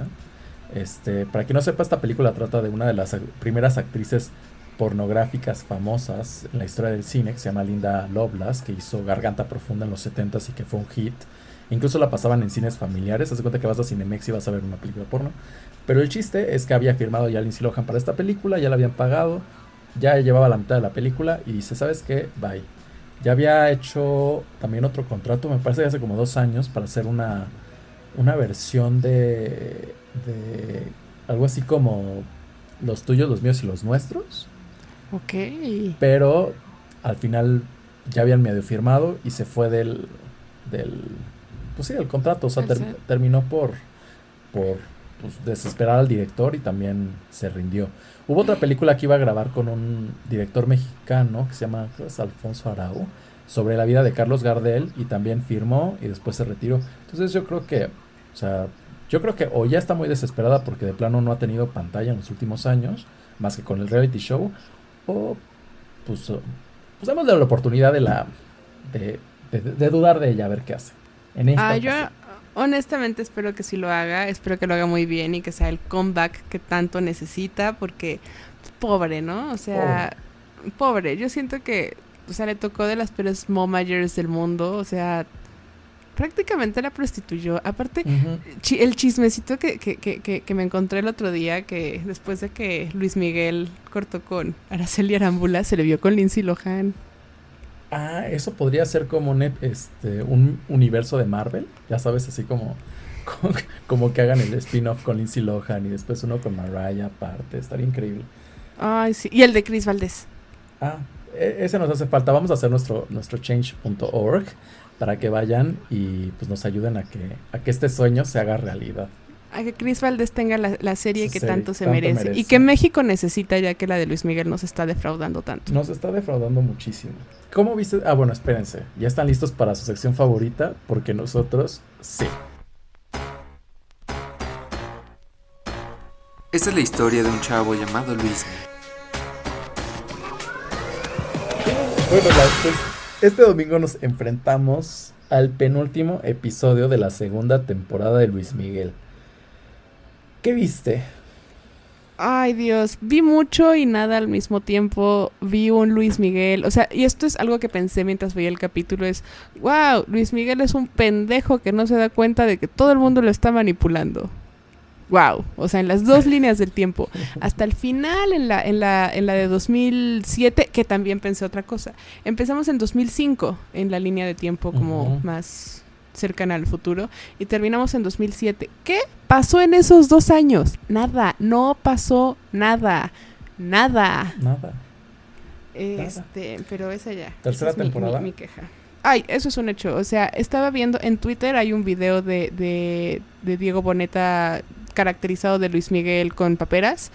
este, para quien no sepa, esta película trata de una de las primeras actrices pornográficas famosas en la historia del cine, que se llama Linda Lovelace, que hizo Garganta Profunda en los 70s y que fue un hit. Incluso la pasaban en cines familiares. Haz cuenta que vas a Cinemex y vas a ver una película porno. Pero el chiste es que había firmado ya Lindsay Lohan para esta película, ya la habían pagado, ya llevaba la mitad de la película y dice, ¿sabes qué? Bye. Ya había hecho también otro contrato, me parece que hace como dos años, para hacer una, una versión de de algo así como los tuyos, los míos y los nuestros. Ok. Pero al final ya habían medio firmado y se fue del, del pues sí, el contrato, o sea, terminó por, por pues, desesperar al director y también se rindió. Hubo otra película que iba a grabar con un director mexicano que se llama Alfonso Arau sobre la vida de Carlos Gardel y también firmó y después se retiró. Entonces yo creo que, o sea, yo creo que o ya está muy desesperada porque de plano no ha tenido pantalla en los últimos años, más que con el reality show, o pues, pues la oportunidad de la de, dudar de ella a ver qué hace. En esta ah, yo honestamente espero que sí lo haga, espero que lo haga muy bien y que sea el comeback que tanto necesita porque pobre, ¿no? O sea, pobre. Yo siento que o sea, le tocó de las peores momagers del mundo, o sea, prácticamente la prostituyó. Aparte, el chismecito que, que, que, que, me encontré el otro día, que después de que Luis Miguel cortó con Araceli Arámbula, se le vio con Lindsay Lohan. Ah, eso podría ser como un, este, un universo de Marvel, ya sabes, así como, como, que hagan el spin-off con Lindsay Lohan y después uno con Mariah aparte, estaría increíble. Ay, sí, y el de Chris Valdés. Ah, e, ese nos hace falta. Vamos a hacer nuestro, nuestro change.org para que vayan y pues nos ayuden a que, a que este sueño se haga realidad. A que Chris Valdés tenga la, serie que tanto se merece. Y que México necesita ya que la de Luis Miguel nos está defraudando tanto. Nos está defraudando muchísimo. ¿Cómo viste? Ah, bueno, espérense. Ya están listos para su sección favorita porque nosotros sí. Esta es la historia de un chavo llamado Luis. Bueno, pues, este domingo nos enfrentamos al penúltimo episodio de la segunda temporada de Luis Miguel. ¿Qué viste? Ay Dios, vi mucho y nada al mismo tiempo. Vi un Luis Miguel, o sea, y esto es algo que pensé mientras veía el capítulo, es, wow, Luis Miguel es un pendejo que no se da cuenta de que todo el mundo lo está manipulando wow, o sea, en las dos líneas del tiempo. Hasta el final, en la, en la, en la de 2007, que también pensé otra cosa. Empezamos en 2005, en la línea de tiempo como más cercana al futuro, y terminamos en 2007. ¿Qué pasó en esos dos años? Nada, no pasó nada, nada. Nada. Este, pero esa ya. Tercera temporada. mi, queja. Ay, eso es un hecho. O sea, estaba viendo en Twitter, hay un video de, de, de Diego Boneta caracterizado de Luis Miguel con paperas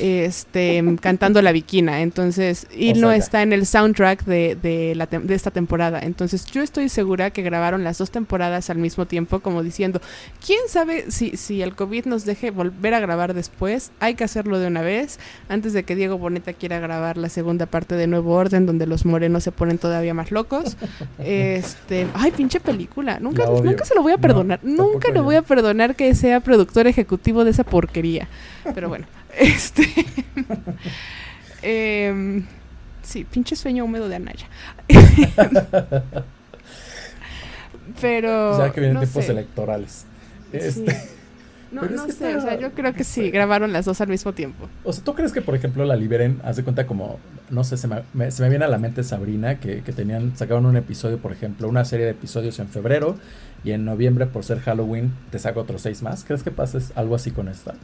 este, cantando La Viquina. Entonces, y no está en el soundtrack de, de, la de, esta temporada. Entonces, yo estoy segura que grabaron las dos temporadas al mismo tiempo, como diciendo, ¿quién sabe si, si el COVID nos deje volver a grabar después? Hay que hacerlo de una vez, antes de que Diego Boneta quiera grabar la segunda parte de Nuevo Orden, donde los morenos se ponen todavía más locos. este, ay, pinche película. Nunca, nunca se lo voy a perdonar. nunca le voy a perdonar que sea productor ejecutivo de esa porquería. Pero bueno. Este. Em, sí, pinche sueño húmedo de Anaya. Pero. Ya que vienen tiempos electorales. Este. No, no sé, o sea, yo creo que sí, grabaron las dos al mismo tiempo. O sea, ¿tú crees que, por ejemplo, la liberen, hace cuenta como, no sé, se me, se me viene a la mente Sabrina, que, que, tenían, sacaron un episodio, por ejemplo, una serie de episodios en febrero, y en noviembre, por ser Halloween, te saca otros seis más. ¿Crees que pases algo así con esta?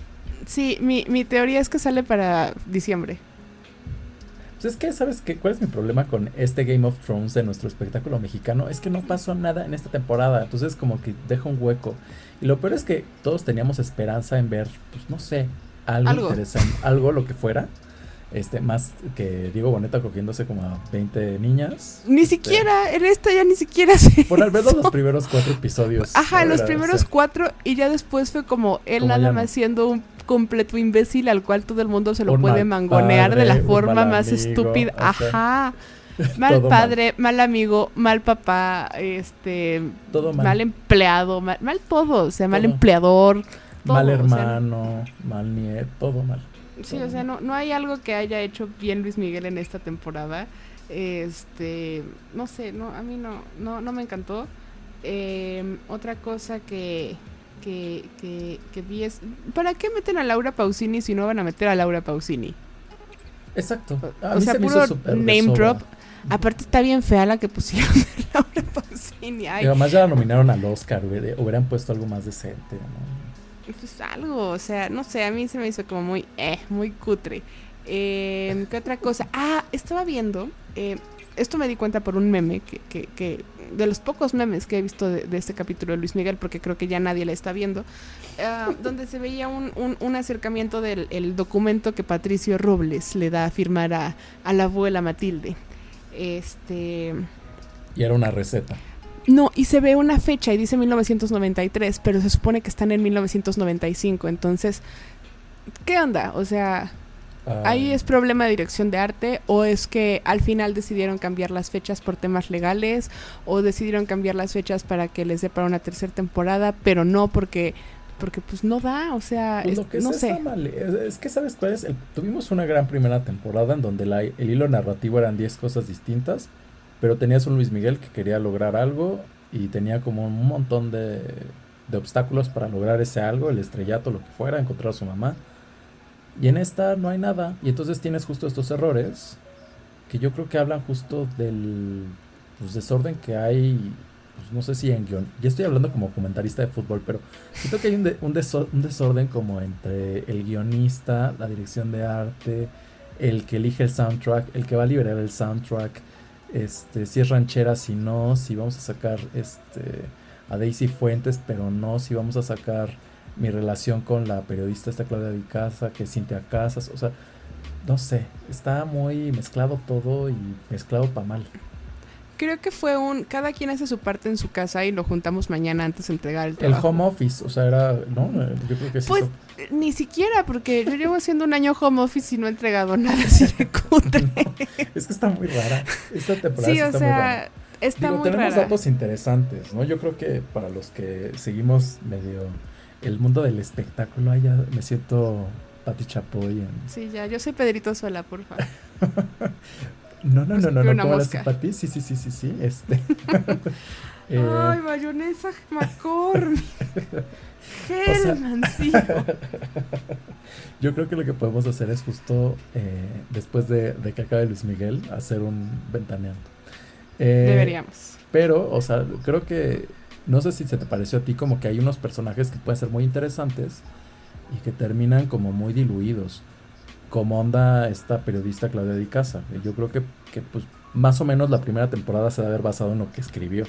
Sí, mi, mi teoría es que sale para diciembre. Pues es que, ¿sabes qué? ¿Cuál es mi problema con este Game of Thrones de nuestro espectáculo mexicano? Es que no pasó nada en esta temporada. Entonces, como que deja un hueco. Y lo peor es que todos teníamos esperanza en ver, pues no sé, algo, ¿Algo? interesante, algo lo que fuera. Este, más que Diego Boneta cogiéndose como a 20 niñas. Ni este, siquiera, en esta ya ni siquiera se. Por al menos los primeros cuatro episodios. Ajá, los primeros cuatro, y ya después fue como él nada más siendo un completo imbécil al cual todo el mundo se lo puede mangonear de la forma más estúpida. Ajá. Mal padre, mal. amigo, mal papá, este, todo mal. empleado, mal, todo, o sea, mal empleador, mal hermano, mal nieto, todo mal. Sí, o sea, no, no hay algo que haya hecho bien Luis Miguel en esta temporada. Este, no sé, no, a mí no, no, no me encantó. Eh, otra cosa que, que, que, que vi es, ¿para qué meten a Laura Pausini si no van a meter a Laura Pausini? Exacto. o sea, puro name drop. Aparte está bien fea la que pusieron de Laura Pausini. Y además ya la nominaron al Oscar, hubieran puesto algo más decente, ¿no? Pues algo, o sea, no sé, a mí se me hizo como muy, eh, muy cutre. Eh, ¿Qué otra cosa? Ah, estaba viendo, eh, esto me di cuenta por un meme que, que, que de los pocos memes que he visto de, de, este capítulo de Luis Miguel, porque creo que ya nadie la está viendo, uh, donde se veía un, un, un acercamiento del el documento que Patricio Robles le da a firmar a, a, la abuela Matilde. Este. Y era una receta. No, y se ve una fecha y dice 1993, pero se supone que están en 1995. Entonces, ¿qué onda? O sea, ¿Ahí es problema de dirección de arte o es que al final decidieron cambiar las fechas por temas legales o decidieron cambiar las fechas para que les dé para una tercera temporada, pero no porque porque pues no da, o sea, pues lo que no sé. Mal. Es, es, que sabes cuál es, el, tuvimos una gran primera temporada en donde la, el hilo narrativo eran 10 cosas distintas, pero tenías un Luis Miguel que quería lograr algo y tenía como un montón de, de obstáculos para lograr ese algo, el estrellato, lo que fuera, encontrar a su mamá. Y en esta no hay nada. Y entonces tienes justo estos errores que yo creo que hablan justo del pues, desorden que hay. Pues, no sé si en guion. Ya estoy hablando como comentarista de fútbol, pero siento que hay un, de, un, un desorden como entre el guionista, la dirección de arte, el que elige el soundtrack, el que va a liberar el soundtrack. Este, si es ranchera, si no, si vamos a sacar este a Daisy Fuentes, pero no si vamos a sacar mi relación con la periodista esta Claudia de Casa, que Cintia Casas, o sea, no sé, está muy mezclado todo y mezclado para mal. Creo que fue un. Cada quien hace su parte en su casa y lo juntamos mañana antes de entregar el trabajo. El home office, o sea, era. No, yo creo que sí. Pues ni siquiera, porque yo llevo haciendo un año home office y no he entregado nada así de cutre. es que está muy rara. Esta temporada sí, o está sea, muy rara. Está Digo, muy tenemos rara. datos interesantes, ¿no? Yo creo que para los que seguimos medio el mundo del espectáculo, ahí ya me siento Pati Chapoy. En... Sí, ya, yo soy Pedrito Sola, por favor. no, no, no, no, no, ¿cómo era Pati? Sí, sí, sí, sí, sí, este. Eh, Ay, mayonesa McCormick. O sea- Hellmancillo. Yo creo que lo que podemos hacer es justo eh, después de, de que acabe Luis Miguel, hacer un ventaneando. Eh, Deberíamos. Pero, o sea, creo que, no sé si se te pareció a ti como que hay unos personajes que pueden ser muy interesantes y que terminan como muy diluidos. Como onda esta periodista Claudia Di Casa. Yo creo que, que pues más o menos la primera temporada se debe haber basado en lo que escribió.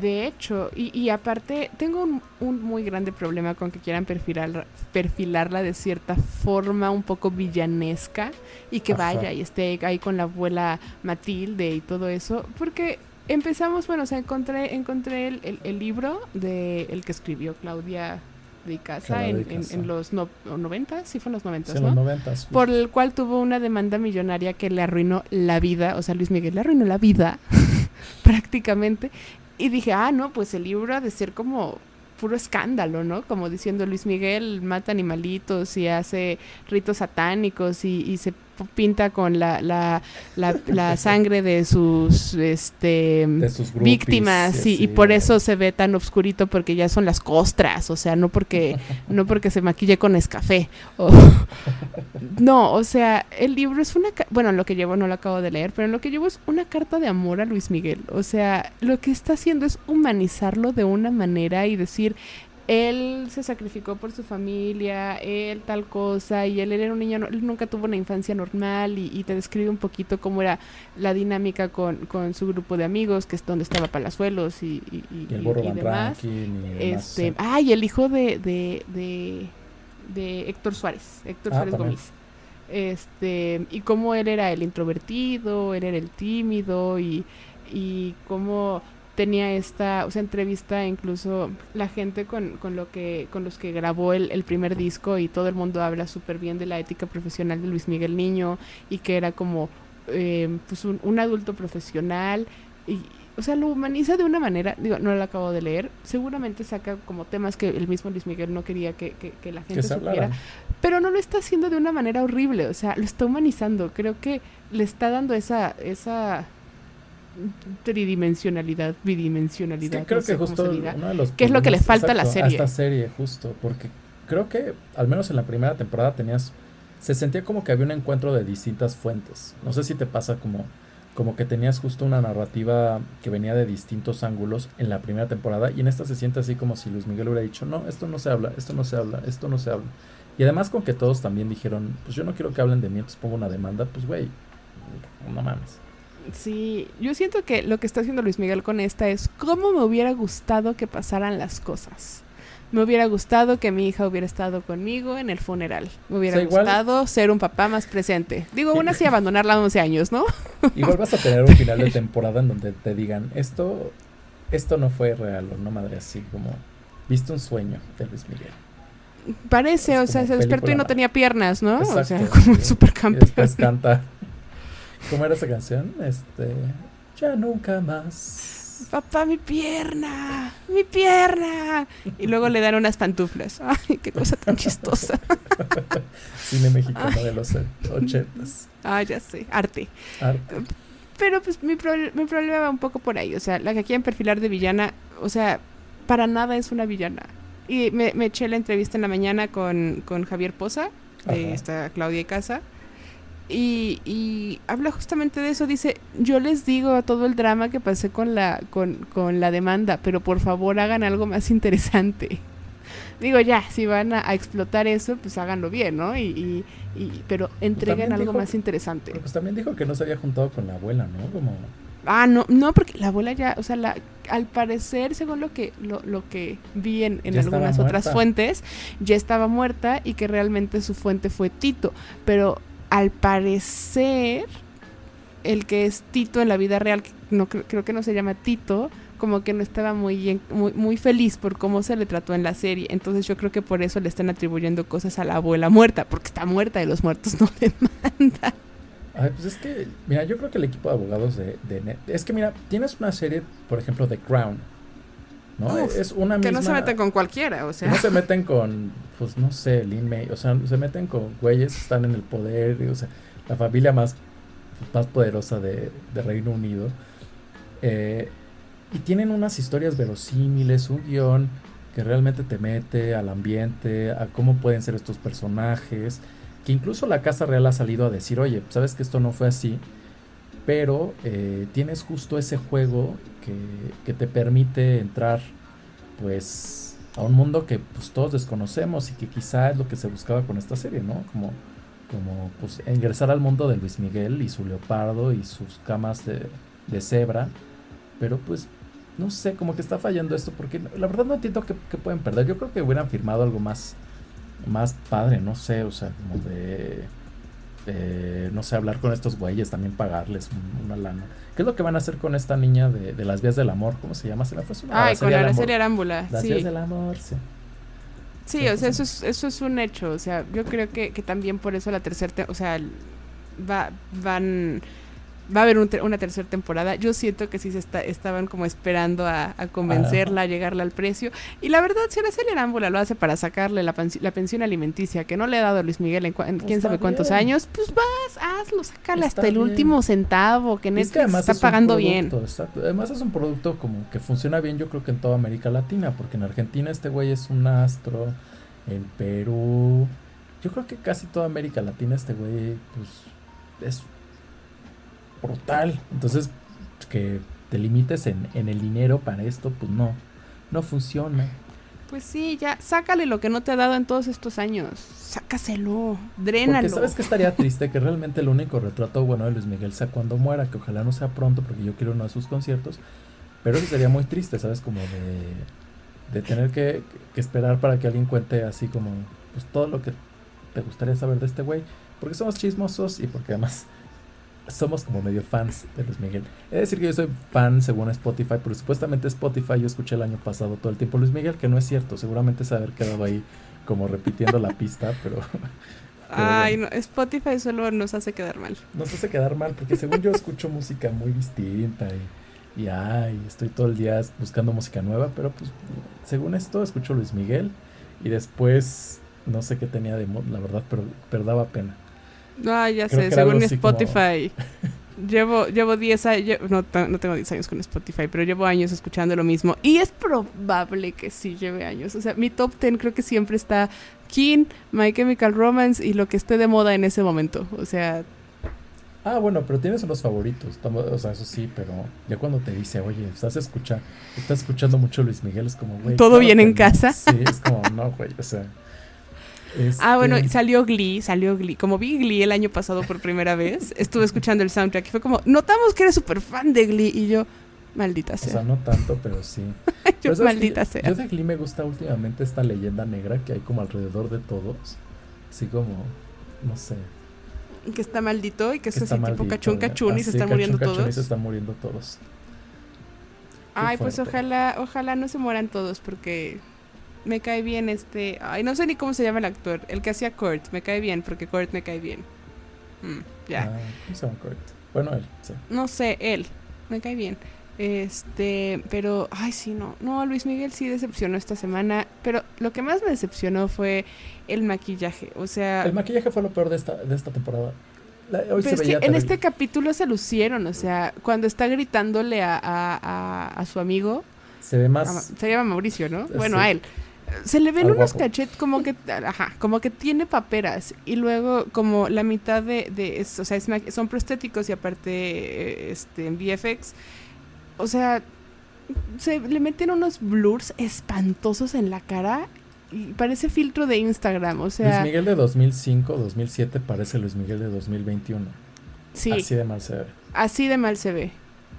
De hecho, y, y aparte, tengo un, un muy grande problema con que quieran perfilar, perfilarla de cierta forma un poco villanesca y que Ajá. vaya y esté ahí con la abuela Matilde y todo eso, porque empezamos, bueno, o sea, encontré, encontré el, el- el libro de el que escribió Claudia de Casa en, de en- Casa. en los no, 90, sí fue en los 90, Sí, ¿no? los noventas. por el cual tuvo una demanda millonaria que le arruinó la vida, o sea, Luis Miguel le arruinó la vida prácticamente. Y dije, ah, no, pues el libro ha de ser como puro escándalo, ¿no? Como diciendo Luis Miguel mata animalitos y hace ritos satánicos y, y se pinta con la, la, la, la sangre de sus este de sus groupies, víctimas sí, y, por eso se ve tan obscurito porque ya son las costras, o sea, no porque no porque se maquille con escafé. o- no, o sea, el libro es una bueno, lo que llevo no lo acabo de leer, pero lo que llevo es una carta de amor a Luis Miguel. O sea, lo que está haciendo es humanizarlo de una manera y decir él se sacrificó por su familia, él tal cosa, y él, era un niño, no- él nunca tuvo una infancia normal, y, y te describe un poquito cómo era la dinámica con, con su grupo de amigos, que es donde estaba Palazuelos y, y, y- Y el Van demás. Rankin y demás, Este, sí. ah, y el hijo de, de, de, de Héctor Suárez, Héctor Ah, Suárez también. Gómez. Este, y cómo él era el introvertido, él era el tímido y, y cómo tenía esta, o sea, entrevista incluso la gente con, con lo que, con los que grabó el, el primer disco y todo el mundo habla súper bien de la ética profesional de Luis Miguel Niño y que era como eh, pues un, un adulto profesional y o sea, lo humaniza de una manera, digo, no lo acabo de leer, seguramente saca como temas que el mismo Luis Miguel no quería que, que, que la gente que supiera, hablaran. pero no lo está haciendo de una manera horrible, o sea, lo está humanizando, creo que le está dando esa, esa tridimensionalidad, Es bidimensionalidad, que creo no que justo uno de los ¿Qué es lo que le falta a la serie? esta serie, justo, porque creo que al menos en la primera temporada tenías se sentía como que había un encuentro de distintas fuentes. No sé si te pasa como como que tenías justo una narrativa que venía de distintos ángulos en la primera temporada y en esta se siente así como si Luis Miguel hubiera dicho, "No, esto no se habla, esto no se habla, esto no se habla." Y además con que todos también dijeron, "Pues yo no quiero que hablen de mí, entonces pongo una demanda." Pues güey, no mames. Sí, yo siento que lo que está haciendo Luis Miguel con esta es cómo me hubiera gustado que pasaran las cosas. Me hubiera gustado que mi hija hubiera estado conmigo en el funeral. Me hubiera O sea, igual- gustado ser un papá más presente. Digo, aún así abandonarla a 11 años, ¿no? Igual vas a tener un final de temporada en donde te digan, esto, esto no fue real, o no madre así, como, viste un sueño de Luis Miguel. Parece, Es o sea, se despertó y no tenía piernas, ¿no? o sea, como. Y supercampeón. después canta, ¿cómo era esa canción? Este, ya nunca más. Papá, mi pierna, mi pierna. Y luego le dan unas pantuflas. Ay, qué cosa tan chistosa. Cine mexicano de los ochentas. Ah, ya sé, arte. Arte. Pero pues mi, pro- mi problema va un poco por ahí. O sea, la que quieren perfilar de villana, o sea, para nada es una villana. Y me, me eché la entrevista en la mañana con, con Javier Poza, de Ajá. esta Claudia y Casa. Y, y habla justamente de eso. Dice, yo les digo todo el drama que pasé con la, con, con la demanda, pero por favor hagan algo más interesante. Digo, ya, si van a, a explotar eso, pues háganlo bien, ¿no? Y, y, y- pero entreguen también algo dijo- más interesante. Pero pues también dijo que no se había juntado con la abuela, ¿no? Como, Ah, no, no, porque la abuela ya, o sea, la, al parecer, según lo que, lo, lo que vi en, en algunas otras fuentes, ya estaba muerta y que realmente su fuente fue Tito. Pero al parecer, el que es Tito en la vida real, no creo, creo que no se llama Tito, como que no estaba muy, muy, muy feliz por cómo se le trató en la serie. Entonces yo creo que por eso le están atribuyendo cosas a la abuela muerta, porque está muerta y los muertos no demandan. Ay, pues es que, mira, yo creo que el equipo de abogados de, es que mira, tienes una serie, por ejemplo, The Crown, ¿no? Uf, es una Que misma... no se meten con cualquiera, o que sea. no se meten con, pues no sé, Lin May, o sea, se meten con güeyes que están en el poder, o sea, la familia más, más poderosa de, de Reino Unido. Eh, y tienen unas historias verosímiles, un guion que realmente te mete al ambiente, a cómo pueden ser estos personajes, que incluso la Casa Real ha salido a decir, oye, sabes que esto no fue así, pero eh, tienes justo ese juego que, que te permite entrar, pues, a un mundo que pues todos desconocemos y que quizá es lo que se buscaba con esta serie, ¿no? Como, como pues, ingresar al mundo de Luis Miguel y su leopardo y sus camas de, de cebra, pero pues no sé, como que está fallando esto, porque la verdad no entiendo qué, qué pueden perder. Yo creo que hubieran firmado algo más, más padre, no sé, o sea, como de, de, no sé, hablar con estos güeyes, también pagarles un- una lana. ¿Qué es lo que van a hacer con esta niña de, de las vías del amor? ¿Cómo se llama? Se me fue su nombre. Ay, con Araceli Arámbula. Las Sí, vías del amor, sí. sí, Sí, o sea, eso es, eso es un hecho. O sea, yo creo que, que también por eso la tercera, o sea, va, van, va a haber un una tercera temporada. Yo siento que sí se está, estaban como esperando a, a convencerla, a llegarle al precio. Y la verdad, si Araceli Arámbula lo hace para sacarle la, la pensión alimenticia que no le ha dado Luis Miguel en, en quién Está sabe cuántos bien. años, pues vas, hazlo, sácale Está hasta el último centavo que Y es Netflix que además está es pagando bien. exacto. Además es un producto como que funciona bien yo creo que en toda América Latina, porque en Argentina este güey es un astro, en Perú, yo creo que casi toda América Latina este güey pues es brutal. Entonces que te limites en, en el dinero para esto, pues no, no funciona. Pues sí, ya, sácale lo que no te ha dado en todos estos años. Sácaselo, Porque drénalo. sabes que estaría triste que realmente el único retrato bueno de Luis Miguel sea cuando muera, que ojalá no sea pronto porque yo quiero uno de sus conciertos, pero eso sería muy triste, ¿sabes? Como de, de tener que, que esperar para que alguien cuente así como pues todo lo que te gustaría saber de este güey, porque somos chismosos y porque además somos como medio fans de Luis Miguel. Es decir que yo soy fan según Spotify, pero supuestamente Spotify yo escuché el año pasado todo el tiempo Luis Miguel, que no es cierto, seguramente es haber quedado ahí como repitiendo la pista, pero... Ay, no, Spotify solo nos hace quedar mal. nos hace quedar mal porque según yo escucho música muy distinta y, y ay, estoy todo el día buscando música nueva, pero pues según esto escucho Luis Miguel y después no sé qué tenía de mo- la verdad, pero, pero daba pena. Ay, ya Creo sé, según como- Spotify. Llevo, llevo 10 años, no, no tengo 10 años con Spotify, pero llevo años escuchando lo mismo. Y es probable que sí lleve años. O sea, mi top 10 creo que siempre está King, My Chemical Romance y lo que esté de moda en ese momento. O sea, Ah, bueno, pero tienes unos favoritos, o sea, eso sí, pero ya cuando te dice, oye, estás escuchando, estás escuchando mucho Luis Miguel, es como, güey. ¿Todo claro bien en no. casa? Sí, es como, no, güey, o sea. Ah, bueno, este, salió Glee, salió Glee. Como vi Glee el año pasado por primera vez, estuve escuchando el soundtrack y fue como, notamos que eres súper fan de Glee. Y yo, maldita O sea, sea. no tanto, pero sí. yo, maldita sea. Yo de Glee me gusta últimamente esta leyenda negra que hay como alrededor de todos. Así como, no sé. Que está maldito y que es así tipo cachún ya. cachún y se están cachún, muriendo cachún, todos. Y se están muriendo todos. Ay, pues ojalá, ojalá no se mueran todos porque me cae bien este. Ay, no sé ni cómo se llama el actor. El que hacía Kurt. Me cae bien porque Kurt me cae bien. Mm, ya. Ah, ¿Cómo se llama correcto? Bueno, él, sí. No sé, él. Me cae bien. Este, pero, ay, sí, no. No, Luis Miguel sí decepcionó esta semana. Pero lo que más me decepcionó fue el maquillaje. O sea, El maquillaje fue lo peor de esta, de esta temporada. La- hoy pero se es que veía en este capítulo se lucieron. O sea, cuando está gritándole a, a, a, a su amigo. Se ve más. se llama Mauricio, ¿no? Bueno, sí. a él. Se le ven Al unos cachetes como que, ajá, como que tiene paperas y luego como la mitad de, de es- o sea, es son prostéticos y aparte eh, este en VFX, o sea, se le meten unos blurs espantosos en la cara y parece filtro de Instagram, o sea, Luis Miguel de 2005, 2007 parece Luis Miguel de 2021. sí, Así así. de mal se ve. de mal se ve.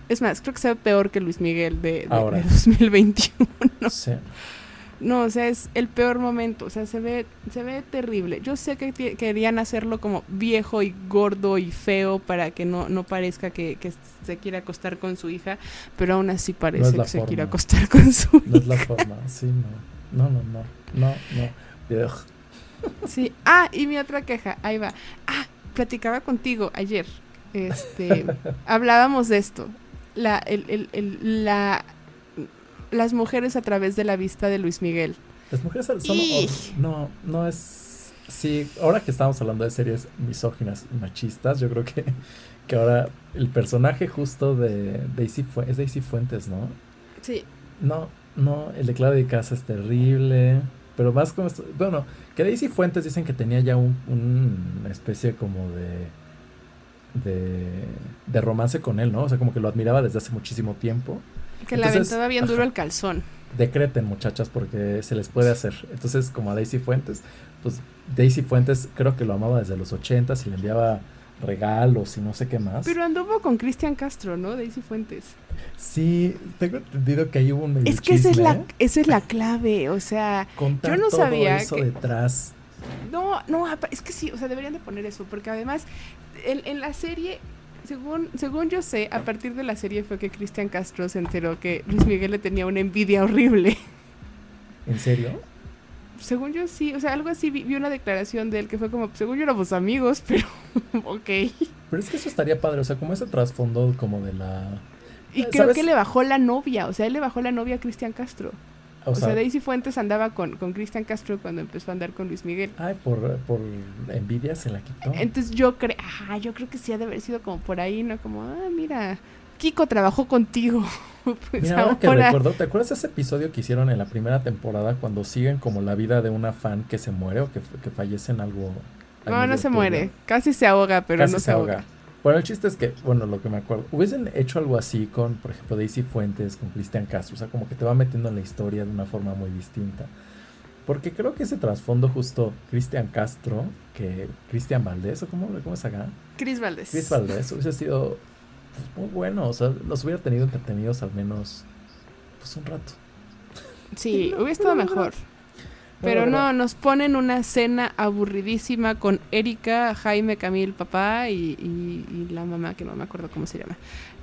Es más, creo que se ve peor que Luis Miguel de, de- Ahora. de 2021. Sí. No, o sea, es el peor momento. O sea, se ve, se ve terrible. Yo sé que querían hacerlo como viejo y gordo y feo para que no, no parezca que, que se quiere acostar con su hija, pero aún así parece que se quiere acostar con su No es la forma. Sí, no. No, no, no. No, no. Ugh. Sí. Ah, y mi otra queja, ahí va. Ah, platicaba contigo ayer. Este, hablábamos de esto. La, el, el- el- la, las mujeres a través de la vista de Luis Miguel. Las mujeres son... ¡Ih! No, no es... Sí, ahora que estamos hablando de series misóginas y machistas, yo creo que, que ahora el personaje justo de Daisy Fuentes, es Daisy Fuentes, ¿no? Sí. No, no, el de Claudia de Casa es terrible, pero más como... esto- Bueno, que Daisy Fuentes dicen que tenía ya un, un- una especie como de, de... de romance con él, ¿no? O sea, como que lo admiraba desde hace muchísimo tiempo. Que la aventaba bien duro el calzón. decreten muchachas porque se les puede hacer. Entonces, como a Daisy Fuentes, pues Daisy Fuentes creo que lo amaba desde los 80 y le enviaba regalos y no sé qué más. Pero anduvo con Cristian Castro, ¿no? Daisy Fuentes. Sí, tengo entendido que ahí hubo un medio Es que esa es, chisme la, esa es la clave, o sea, contar yo no todo sabía eso que- detrás. no, no, es que sí, o sea, deberían de poner eso, porque además, en, en la serie, según, según yo sé, a partir de la serie fue que Cristian Castro se enteró que Luis Miguel le tenía una envidia horrible. ¿En serio? Según yo sí, o sea, algo así, vi, vi una declaración de él que fue como, según yo éramos amigos, pero ok. Pero es que eso estaría padre, o sea, como ese trasfondo como de la... Y Eh, creo ¿sabes? que le bajó la novia, o sea, él le bajó la novia a Cristian Castro. O, O, sea, sea, Daisy Fuentes andaba con, con Cristian Castro cuando empezó a andar con Luis Miguel. ay, por, por envidia se la quitó. Entonces yo creo, ajá, yo creo que sí ha de haber sido como por ahí, ¿no? Como, ah, mira, Kiko trabajó contigo. pues Mira, ahora que recuerdo, ¿te acuerdas ese episodio que hicieron en la primera temporada cuando siguen como la vida de una fan que se muere o que, que fallece en algo? No, no se muere. Casi se ahoga, pero Casi no se ahoga. Bueno, el chiste es que, bueno, lo que me acuerdo, hubiesen hecho algo así con, por ejemplo, Daisy Fuentes, con Cristian Castro, o sea, como que te va metiendo en la historia de una forma muy distinta. Porque creo que ese trasfondo justo, Cristian Castro, que Cristian Valdés, o cómo, cómo es acá, Cris Valdés. Chris Valdés, hubiese sido pues, muy bueno, o sea, los hubiera tenido entretenidos al menos, pues un rato. Sí, No, hubiera estado mejor. Pero no, nos ponen una cena aburridísima con Erika, Jaime, Camil, papá y, y- y la mamá, que no me acuerdo cómo se llama.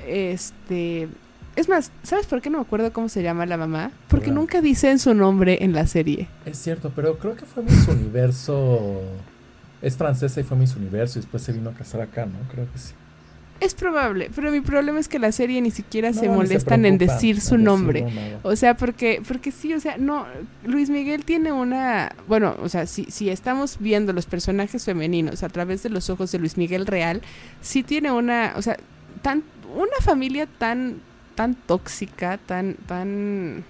Este. Es más, ¿sabes por qué no me acuerdo cómo se llama la mamá? Porque nunca dicen su nombre en la serie. Es cierto, pero creo que fue Miss Universo. Es francesa y fue Miss Universo y después se vino a casar acá, ¿no? Creo que sí. Es probable, pero mi problema es que la serie ni siquiera se No, molestan en decir su nombre. decirlo. O sea, porque, porque sí, o sea, no, Luis Miguel tiene una, bueno, o sea, si, si estamos viendo los personajes femeninos a través de los ojos de Luis Miguel real, sí tiene una, o sea, tan, una familia tan, tan tóxica, tan, tan,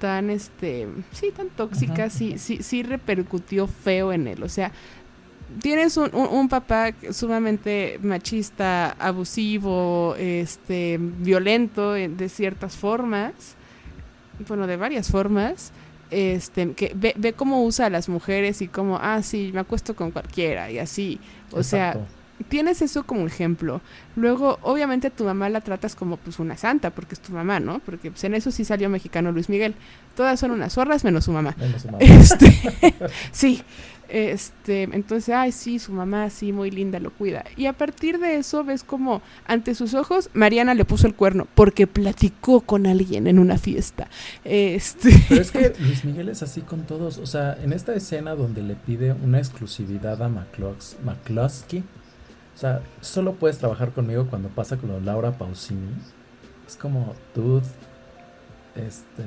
tan, este, sí, tan tóxica, Ajá, sí, ajá. sí, sí repercutió feo en él, o sea, tienes un, un- papá sumamente machista, abusivo, este, violento en- de ciertas formas, bueno, de varias formas, este, que ve, ve cómo usa a las mujeres y cómo, ah, sí, me acuesto con cualquiera y así. O sea. Tienes eso como ejemplo. Luego, obviamente, a tu mamá la tratas como pues una santa, porque es tu mamá, ¿no? Porque pues, en eso sí salió mexicano Luis Miguel. Todas son unas zorras menos su mamá. Menos su mamá. Este, sí. Este, entonces, ay, sí, su mamá, sí, muy linda, lo cuida. Y a partir de eso ves como ante sus ojos Mariana le puso el cuerno porque platicó con alguien en una fiesta. Este, Pero es que Luis Miguel es así con todos. O sea, en esta escena donde le pide una exclusividad a McCluskey, o sea, solo puedes trabajar conmigo cuando pasa con Laura Pausini. Es como, dude, este.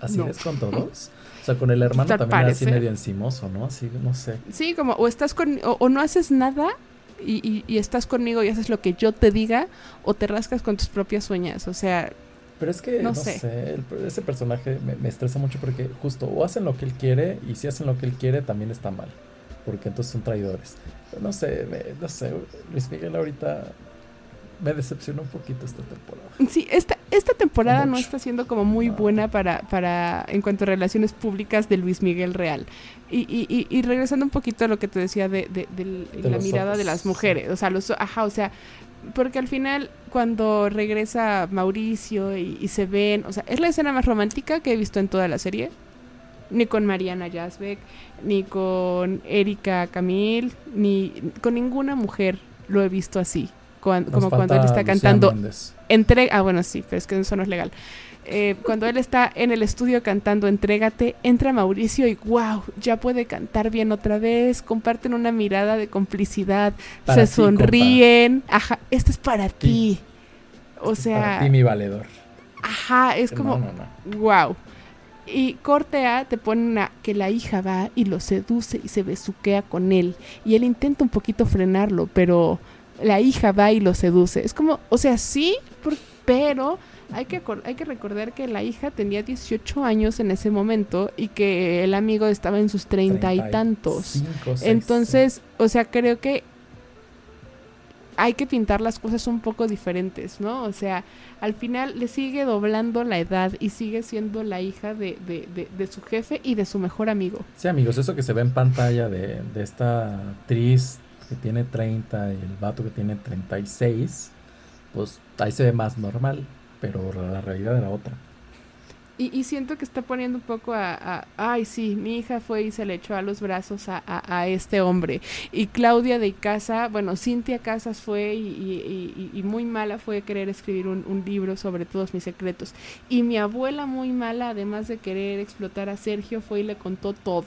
¿Así No. es con todos? O sea, con el hermano Tal también era así parece. medio encimoso, ¿no? Así, no sé. sí, como o estás con o, o no haces nada y, y- y estás conmigo y haces lo que yo te diga o te rascas con tus propias uñas. O sea, Pero es que, No no, sé. sé, el- ese personaje me, me estresa mucho porque justo o hacen lo que él quiere y si hacen lo que él quiere también está mal, porque entonces son traidores. No sé, me- no sé, Luis Miguel ahorita me decepcionó un poquito esta temporada. Sí, esta, esta temporada no está siendo como muy No. buena para, para en cuanto a relaciones públicas de Luis Miguel Real. Y, y, y, y regresando un poquito a lo que te decía de, de- De la mirada de las mujeres, o sea, los, ajá, o sea, porque al final cuando regresa Mauricio y, se ven, o sea, es la escena más romántica que he visto en toda la serie. Ni con Mariana Jasbeck, ni con Erika Camille, ni con ninguna mujer lo he visto así. como cuando él está cantando. Entre, ah, bueno, sí, pero es que eso no es legal. Eh, cuando él está en el estudio cantando Entrégate, entra Mauricio y wow, ya puede cantar bien otra vez, comparten una mirada de complicidad, se sonríen, ajá, esto es para ti. O sea... Para ti mi valedor. Ajá, es como... Wow. Y corte A te pone que la hija va y lo seduce y se besuquea con él. Y él intenta un poquito frenarlo, pero la hija va y lo seduce. Es como, o sea, sí, pero hay que, hay que recordar que la hija tenía 18 años en ese momento y que el amigo estaba en sus treinta y tantos. Entonces, o sea, creo que hay que pintar las cosas un poco diferentes, ¿no? O sea, al final le sigue doblando la edad y sigue siendo la hija de, de, de, su jefe y de su mejor amigo. Sí, amigos, eso que se ve en pantalla de, de esta actriz que tiene 30 y el vato que tiene 36, pues ahí se ve más normal pero la realidad era otra. Y, siento que está poniendo un poco a, ay, sí, mi hija fue y se le echó a los brazos a, a, este hombre. Y Claudia de Casa, bueno, Cintia Casas fue y, y, muy mala fue querer escribir un, un, libro sobre todos mis secretos. Y mi abuela muy mala, además de querer explotar a Sergio, fue y le contó todo.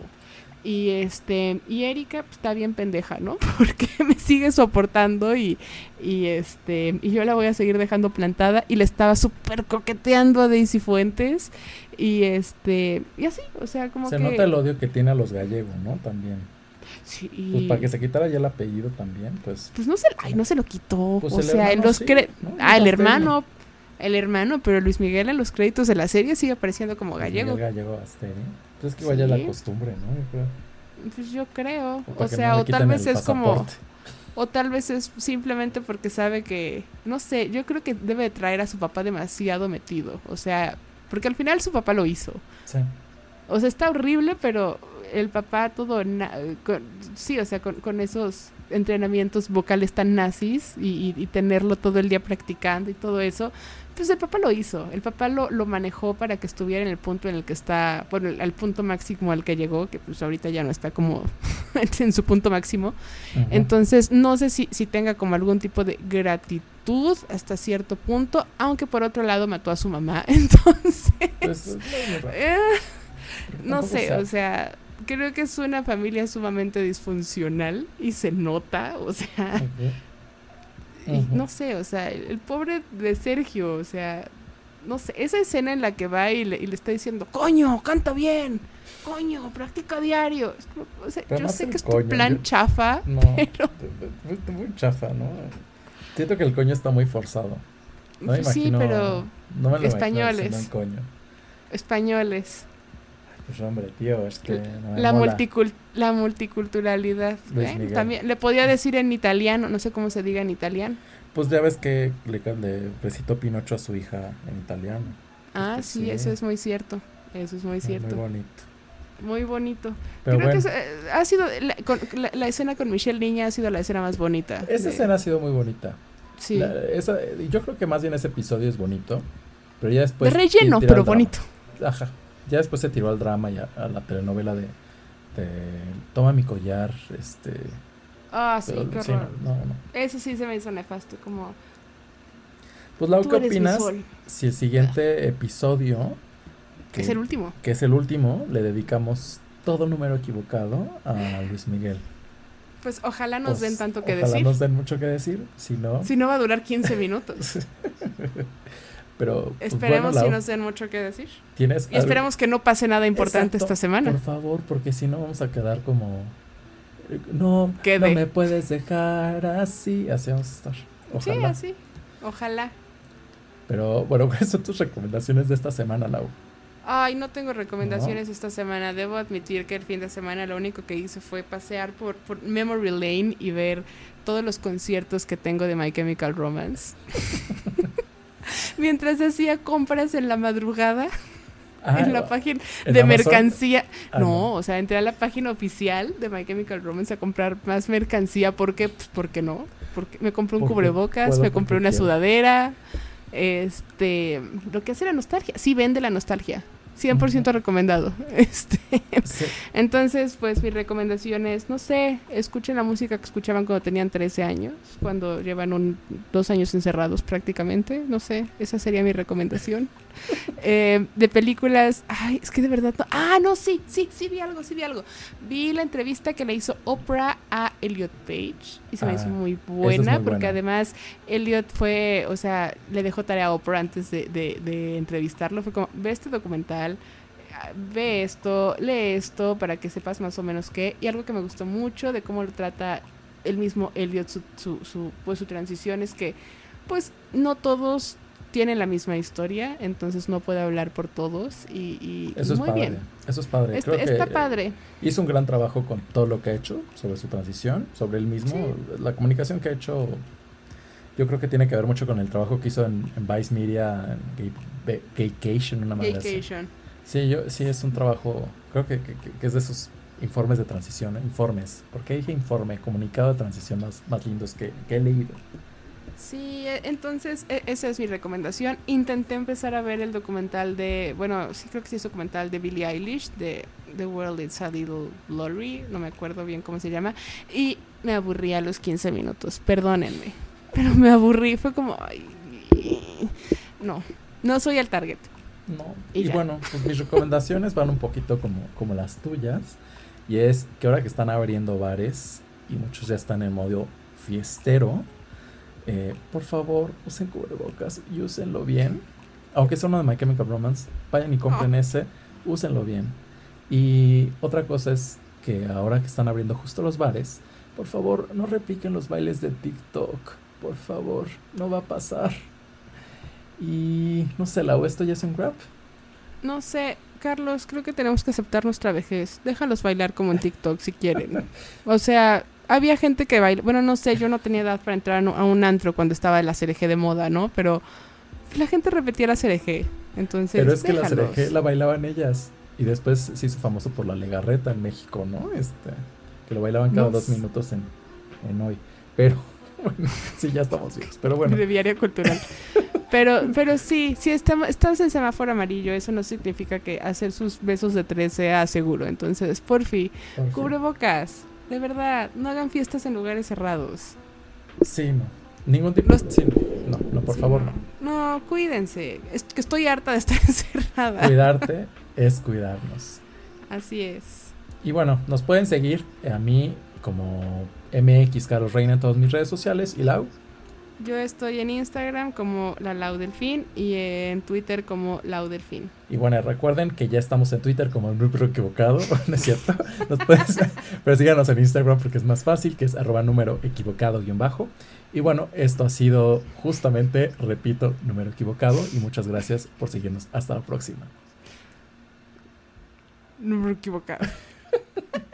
Y este, y Erika pues, está bien pendeja, ¿no? Porque me sigue soportando y, y este, y yo la voy a seguir dejando plantada y le estaba súper coqueteando a Daisy Fuentes y este, y así, o sea, como se nota el odio que tiene a los gallegos, ¿no? También. Sí. Pues para que se quitara ya el apellido también, pues. Pues no se, ay, no se lo quitó. Pues o sea, en los ah, el hermano, el hermano, pero Luis Miguel en los créditos de la serie sigue apareciendo como gallego. gallego pues es que vaya la costumbre, ¿no? Yo creo. Pues yo creo. O, sea, o tal vez es como. O tal vez es simplemente porque sabe que. No sé, yo creo que debe traer a su papá demasiado metido. O sea, porque al final su papá lo hizo. Sí. O sea, está horrible, pero el papá todo. sí, o sea, con, esos entrenamientos vocales tan nazis y, y, tenerlo todo el día practicando y todo eso, pues el papá lo hizo, el papá lo, lo, manejó para que estuviera en el punto en el que está, bueno, al punto máximo al que llegó, que pues ahorita ya no está como en su punto máximo. Entonces, no sé si, si tenga como algún tipo de gratitud hasta cierto punto, aunque por otro lado mató a su mamá, entonces... Pues, eh, no sé, o sea, creo que es una familia sumamente disfuncional y se nota, o sea no sé, o sea, el, pobre de Sergio, o sea, no sé, esa escena en la que va y le, está diciendo, coño, canta bien, coño, practica diario. O sea, yo sé que es tu plan chafa, no, pero... Muy, chafa, ¿no? Siento que el coño está muy forzado. No pues sí, pero no me españoles. Españoles. Pues hombre, tío, es que la, la multiculturalidad. ¿eh? También le podía decir en italiano, no sé cómo se diga en italiano. Pues ya ves que le, le recitó Pinocho a su hija en italiano. Ah, sí, eso es muy cierto. Eso es muy cierto. Muy bonito. Muy bonito. Creo que eh, ha sido la, escena con Michelle Niña ha sido la escena más bonita. Esa escena ha sido muy bonita. Sí. yo creo que más bien ese episodio es bonito, pero ya después de relleno, pero bonito. Ajá. Ya después se tiró al drama y a, la telenovela de, Toma mi collar, este... Ah, sí, qué horror. Eso sí se me hizo nefasto, como... Pues Lau, ¿qué opinas si el siguiente episodio... Que es el último. Que es el último, le dedicamos todo número equivocado a Luis Miguel. Pues ojalá nos den pues, tanto que decir. Ojalá nos den mucho que decir, si no... Si no va a durar 15 minutos. Pero pues, esperemos si nos den mucho que decir. ¿tienes y esperemos que no pase nada importante esta semana. Por favor, porque si no vamos a quedar como no, no me puedes dejar así, así vamos a estar. Ojalá. Sí, así. Ojalá. Pero bueno, ¿cuáles son tus recomendaciones de esta semana, Lau? Ay, no tengo recomendaciones esta semana. Debo admitir que el fin de semana lo único que hice fue pasear por, por Memory Lane y ver todos los conciertos que tengo de My Chemical Romance. mientras hacía compras en la madrugada. en la página de mercancía. Ah, no, o sea, entré a la página oficial de My Chemical Romance a comprar más mercancía. ¿Por qué? Pues porque no. Porque me compré un cubrebocas, me compré una sudadera. Este, lo que hace la nostalgia. Sí, vende la nostalgia. 100% recomendado. Este, Entonces, pues mi recomendación es, no sé, escuchen la música que escuchaban cuando tenían 13 años, cuando llevan un, dos años encerrados prácticamente, no sé, esa sería mi recomendación. Eh, de películas, ay, es que de verdad no. Ah, no, sí, sí, sí vi algo, sí vi algo. Vi la entrevista que le hizo Oprah a Elliot Page y se me hizo ah, muy buena porque además Elliot fue, o sea, le dejó tarea a Oprah antes de, de entrevistarlo. Fue como, ve este documental ve esto, lee esto para que sepas más o menos qué. Y algo que me gustó mucho de cómo lo trata el mismo Elliot, su, su, pues su transición es que pues no todos tienen la misma historia, entonces no puede hablar por todos y, eso muy es padre. bien. Eso es padre. está padre. Hizo un gran trabajo con todo lo que ha hecho sobre su transición, sobre él mismo. La comunicación que ha hecho, yo creo que tiene que ver mucho con el trabajo que hizo en, Vice Media, en Gaycation, una manera Sí, yo, sí, es un trabajo, creo que, es de esos informes de transición, informes. porque dije informe? Comunicado de transición más, más lindos que he leído. Sí, e, entonces e, esa es mi recomendación. Intenté empezar a ver el documental de, bueno, sí creo que sí es documental de Billie Eilish, de The World Is a Little Blurry, no me acuerdo bien cómo se llama, y me aburrí a los 15 minutos, perdónenme, pero me aburrí, fue como, ay, no, no soy el target. No, y, bueno, pues mis recomendaciones van un poquito como, como las tuyas, y es que ahora que están abriendo bares y muchos ya están en modo fiestero, eh, por favor, usen cubrebocas y úsenlo bien. Aunque sea uno de My Chemical Romance, vayan y compren ah. ese, úsenlo bien. Y otra cosa es que ahora que están abriendo justo los bares, por favor, no repiquen los bailes de TikTok. Por favor, no va a pasar. Y no sé, la esto ya es un grab. No sé, Carlos, creo que tenemos que aceptar nuestra vejez. Déjalos bailar como en TikTok si quieren. O sea, había gente que baila, bueno, no sé, yo no tenía edad para entrar a un antro cuando estaba la CRG de moda, ¿no? Pero la gente repetía la CRG, entonces... Pero es que la CRG la bailaban ellas y después se hizo famoso por la legarreta en México, ¿no? Este, que lo bailaban cada dos minutos en, en hoy. Pero, bueno, sí, ya estamos viejos, pero bueno. De diario cultural. Pero, pero sí, si estamos, estamos en semáforo amarillo, eso no significa que hacer sus besos de tres sea seguro. Entonces, por fin, cubre bocas. De verdad, no hagan fiestas en lugares cerrados. Sí, no. Ningún tipo de... no, no, por favor, no. No, cuídense. Es que estoy harta de estar encerrada. Cuidarte es cuidarnos. Así es. Y bueno, nos pueden seguir a mí como MX Carlos Reina en todas mis redes sociales y Lau. Yo estoy en Instagram como la Laudelfin y en Twitter como Laudelfin. Y bueno, recuerden que ya estamos en Twitter como el número equivocado, ¿no es cierto? Nos puedes, pero síganos en Instagram porque es más fácil, que es arroba número equivocado guion bajo. Y bueno, esto ha sido justamente, repito, número equivocado y muchas gracias por seguirnos. Hasta la próxima. Número equivocado.